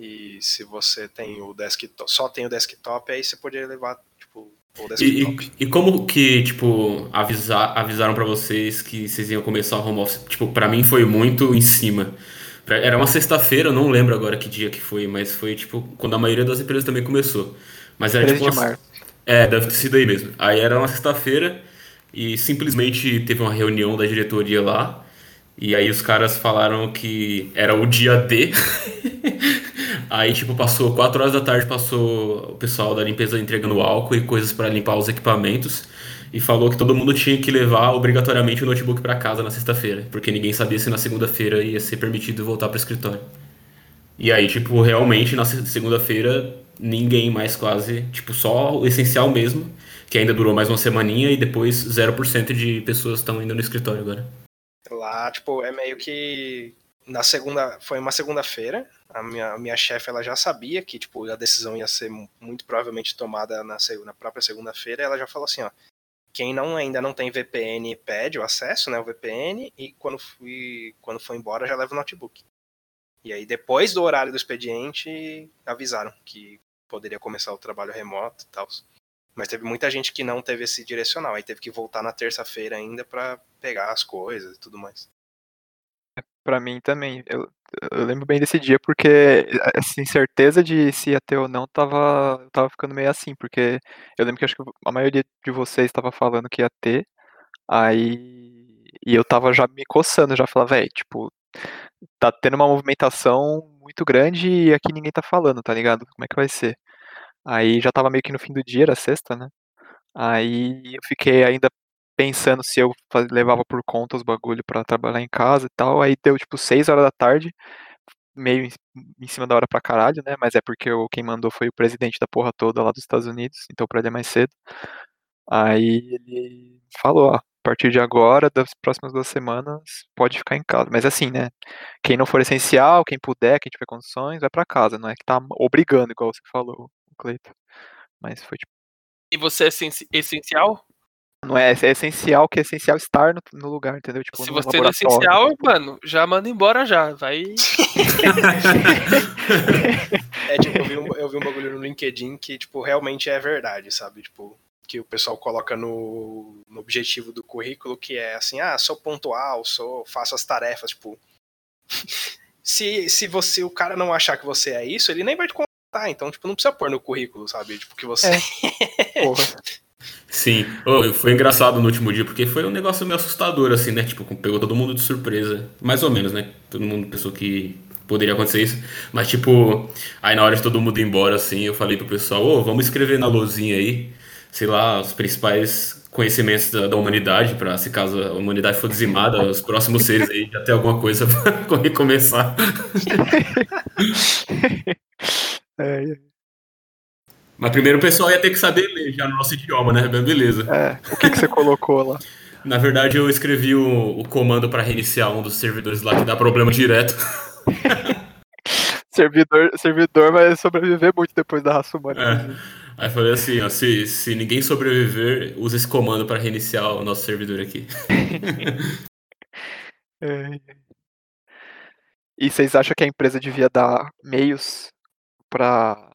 E se você tem o desktop, só tem o desktop, aí você poderia levar, tipo, o E, desktop. e, e como que, tipo, avisar, avisaram pra vocês que vocês iam começar o home office? Tipo, pra mim foi muito em cima. Era uma sexta-feira, eu não lembro agora que dia que foi, mas foi, tipo, quando a maioria das empresas também começou. Mas era, 13 tipo, de uma- março. É, deve ter sido aí mesmo. Aí era uma sexta-feira e simplesmente teve uma reunião da diretoria lá. E aí os caras falaram que era o dia D. aí, tipo, passou quatro horas da tarde, passou o pessoal da limpeza entregando álcool e coisas para limpar os equipamentos. E falou que todo mundo tinha que levar obrigatoriamente o notebook para casa na sexta-feira, porque ninguém sabia se na segunda-feira ia ser permitido voltar para o escritório. E aí, tipo, realmente na se- segunda-feira ninguém mais quase, tipo, só o essencial mesmo, que ainda durou mais uma semaninha e depois 0% de pessoas estão indo no escritório agora. Lá, tipo, é meio que na segunda, foi uma segunda-feira. A minha, a minha chefe ela já sabia que tipo a decisão ia ser mu- muito provavelmente tomada na, na própria segunda-feira. Ela já falou assim, ó, quem não ainda não tem VPN pede o acesso, né, o VPN e quando fui quando for embora já leva o notebook. E aí depois do horário do expediente avisaram que poderia começar o trabalho remoto e tal. Mas teve muita gente que não teve esse direcional, aí teve que voltar na terça-feira ainda pra pegar as coisas e tudo mais. Pra mim também. Eu, eu lembro bem desse dia porque assim, certeza de se ia ter ou não tava, tava ficando meio assim, porque eu lembro que acho que a maioria de vocês estava falando que ia ter, aí e eu tava já me coçando, já falava, velho, tipo, tá tendo uma movimentação muito grande e aqui ninguém tá falando, tá ligado? Como é que vai ser? Aí já tava meio que no fim do dia, era sexta, né? Aí eu fiquei ainda pensando se eu levava por conta os bagulho para trabalhar em casa e tal. Aí deu tipo 6 horas da tarde, meio em cima da hora pra caralho, né? Mas é porque o, quem mandou foi o presidente da porra toda lá dos Estados Unidos, então pra ele é mais cedo. Aí ele falou, ó, a partir de agora, das próximas duas semanas, pode ficar em casa. Mas assim, né? Quem não for essencial, quem puder, quem tiver condições, vai para casa. Não é que tá obrigando, igual você falou, Cleiton. Mas foi tipo. E você é essencial? Não é, é essencial que é essencial estar no, no lugar, entendeu? Tipo, Se você não é essencial, mano, já manda embora já. Vai. é, tipo, eu vi, um, eu vi um bagulho no LinkedIn que, tipo, realmente é verdade, sabe? Tipo, que o pessoal coloca no, no objetivo do currículo, que é assim, ah, sou pontual, sou, faço as tarefas, tipo. se, se você, o cara não achar que você é isso, ele nem vai te contratar, então, tipo, não precisa pôr no currículo, sabe? Tipo, que você. É. Porra. Sim, oh, foi engraçado no último dia, porque foi um negócio meio assustador, assim, né? Tipo, pegou todo mundo de surpresa. Mais ou menos, né? Todo mundo pensou que poderia acontecer isso. Mas, tipo, aí na hora de todo mundo ir embora, assim, eu falei pro pessoal, ô, oh, vamos escrever na luzinha aí, sei lá, os principais conhecimentos da, da humanidade, para se caso a humanidade for dizimada, os próximos seres aí já ter alguma coisa pra recomeçar. é, é. Mas primeiro o pessoal ia ter que saber ler já no nosso idioma, né? Beleza. É, o que, que você colocou lá? Na verdade, eu escrevi o, o comando para reiniciar um dos servidores lá que dá problema direto. servidor, servidor vai sobreviver muito depois da raça humana. É. Aí falei assim, ó, se, se ninguém sobreviver, usa esse comando para reiniciar o nosso servidor aqui. é. E vocês acham que a empresa devia dar meios para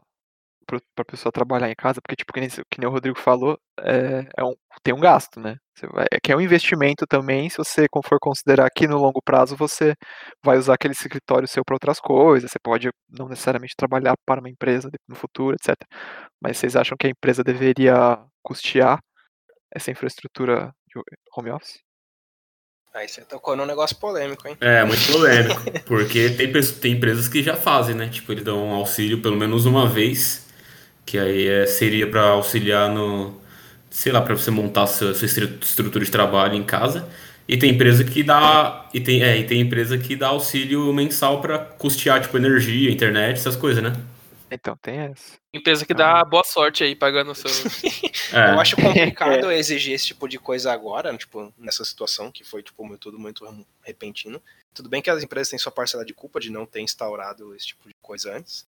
para a pessoa trabalhar em casa, porque, tipo, que nem, que nem o Rodrigo falou, é, é um, tem um gasto, né? Vai, é que é um investimento também, se você for considerar que no longo prazo você vai usar aquele escritório seu para outras coisas, você pode não necessariamente trabalhar para uma empresa no futuro, etc. Mas vocês acham que a empresa deveria custear essa infraestrutura de home office? Aí você tocou num negócio polêmico, hein? É, muito polêmico. Porque tem, tem empresas que já fazem, né? Tipo, eles dão um auxílio pelo menos uma vez que aí é, seria para auxiliar no, sei lá, para você montar a sua, sua, estrutura de trabalho em casa. E tem empresa que dá e tem, é, e tem empresa que dá auxílio mensal para custear tipo energia, internet, essas coisas, né? Então tem essa. Empresa que dá boa sorte aí pagando o seu. é. Eu acho complicado é. exigir esse tipo de coisa agora, tipo, nessa situação que foi tipo tudo muito repentino. Tudo bem que as empresas têm sua parcela de culpa de não ter instaurado esse tipo de coisa antes.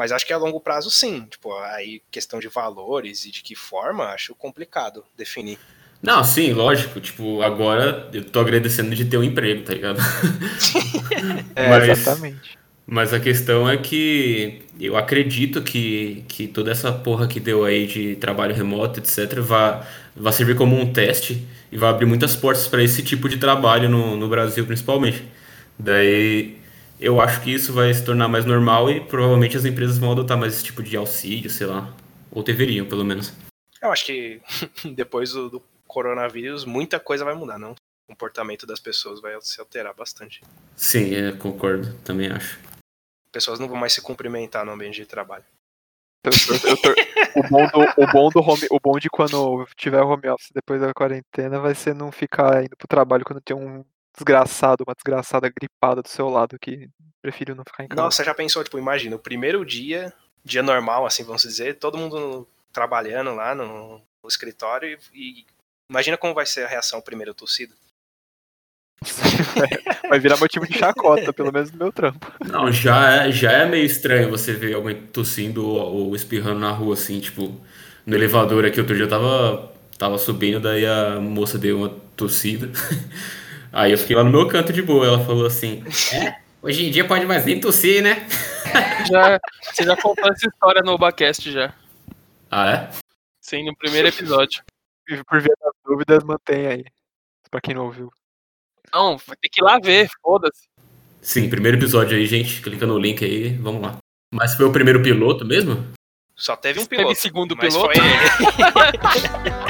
Mas acho que a longo prazo, sim. Tipo, aí questão de valores e de que forma, acho complicado definir. Não, sim, lógico. Tipo, agora eu tô agradecendo de ter um emprego, tá ligado? é, mas, exatamente. Mas a questão é que eu acredito que, que toda essa porra que deu aí de trabalho remoto, etc., vai, vai servir como um teste e vai abrir muitas portas para esse tipo de trabalho no, no Brasil, principalmente. Daí eu acho que isso vai se tornar mais normal e provavelmente as empresas vão adotar mais esse tipo de auxílio, sei lá. Ou deveriam, pelo menos. Eu acho que depois do, do coronavírus, muita coisa vai mudar, não? O comportamento das pessoas vai se alterar bastante. Sim, é, concordo, também acho. Pessoas não vão mais se cumprimentar no ambiente de trabalho. Eu tô, eu tô, o, bom do, o, bom do home, o bom de quando tiver home office depois da quarentena vai ser não ficar indo pro trabalho quando tem um desgraçado, uma desgraçada gripada do seu lado que prefiro não ficar em casa. Nossa, já pensou, tipo, imagina, o primeiro dia, dia normal, assim, vamos dizer, todo mundo trabalhando lá no, no escritório e, e, imagina como vai ser a reação primeiro tossido. vai virar motivo de chacota, pelo menos no meu trampo. Não, já é, já é meio estranho você ver alguém tossindo ou, ou espirrando na rua, assim, tipo, no elevador aqui, outro dia eu tava, tava subindo, daí a moça deu uma tossida. Aí eu fiquei lá no meu canto de boa. Ela falou assim: É, hoje em dia pode mais nem tossir, né? Já, você já contou essa história no Ubacast já. Ah, é? Sim, no primeiro episódio. E por via das dúvidas, mantém aí. Pra quem não ouviu. Não, vai ter que ir lá ver, foda-se. Sim, primeiro episódio aí, gente. Clica no link aí, vamos lá. Mas foi o primeiro piloto mesmo? Só teve um Teve piloto. segundo mas piloto? foi ele.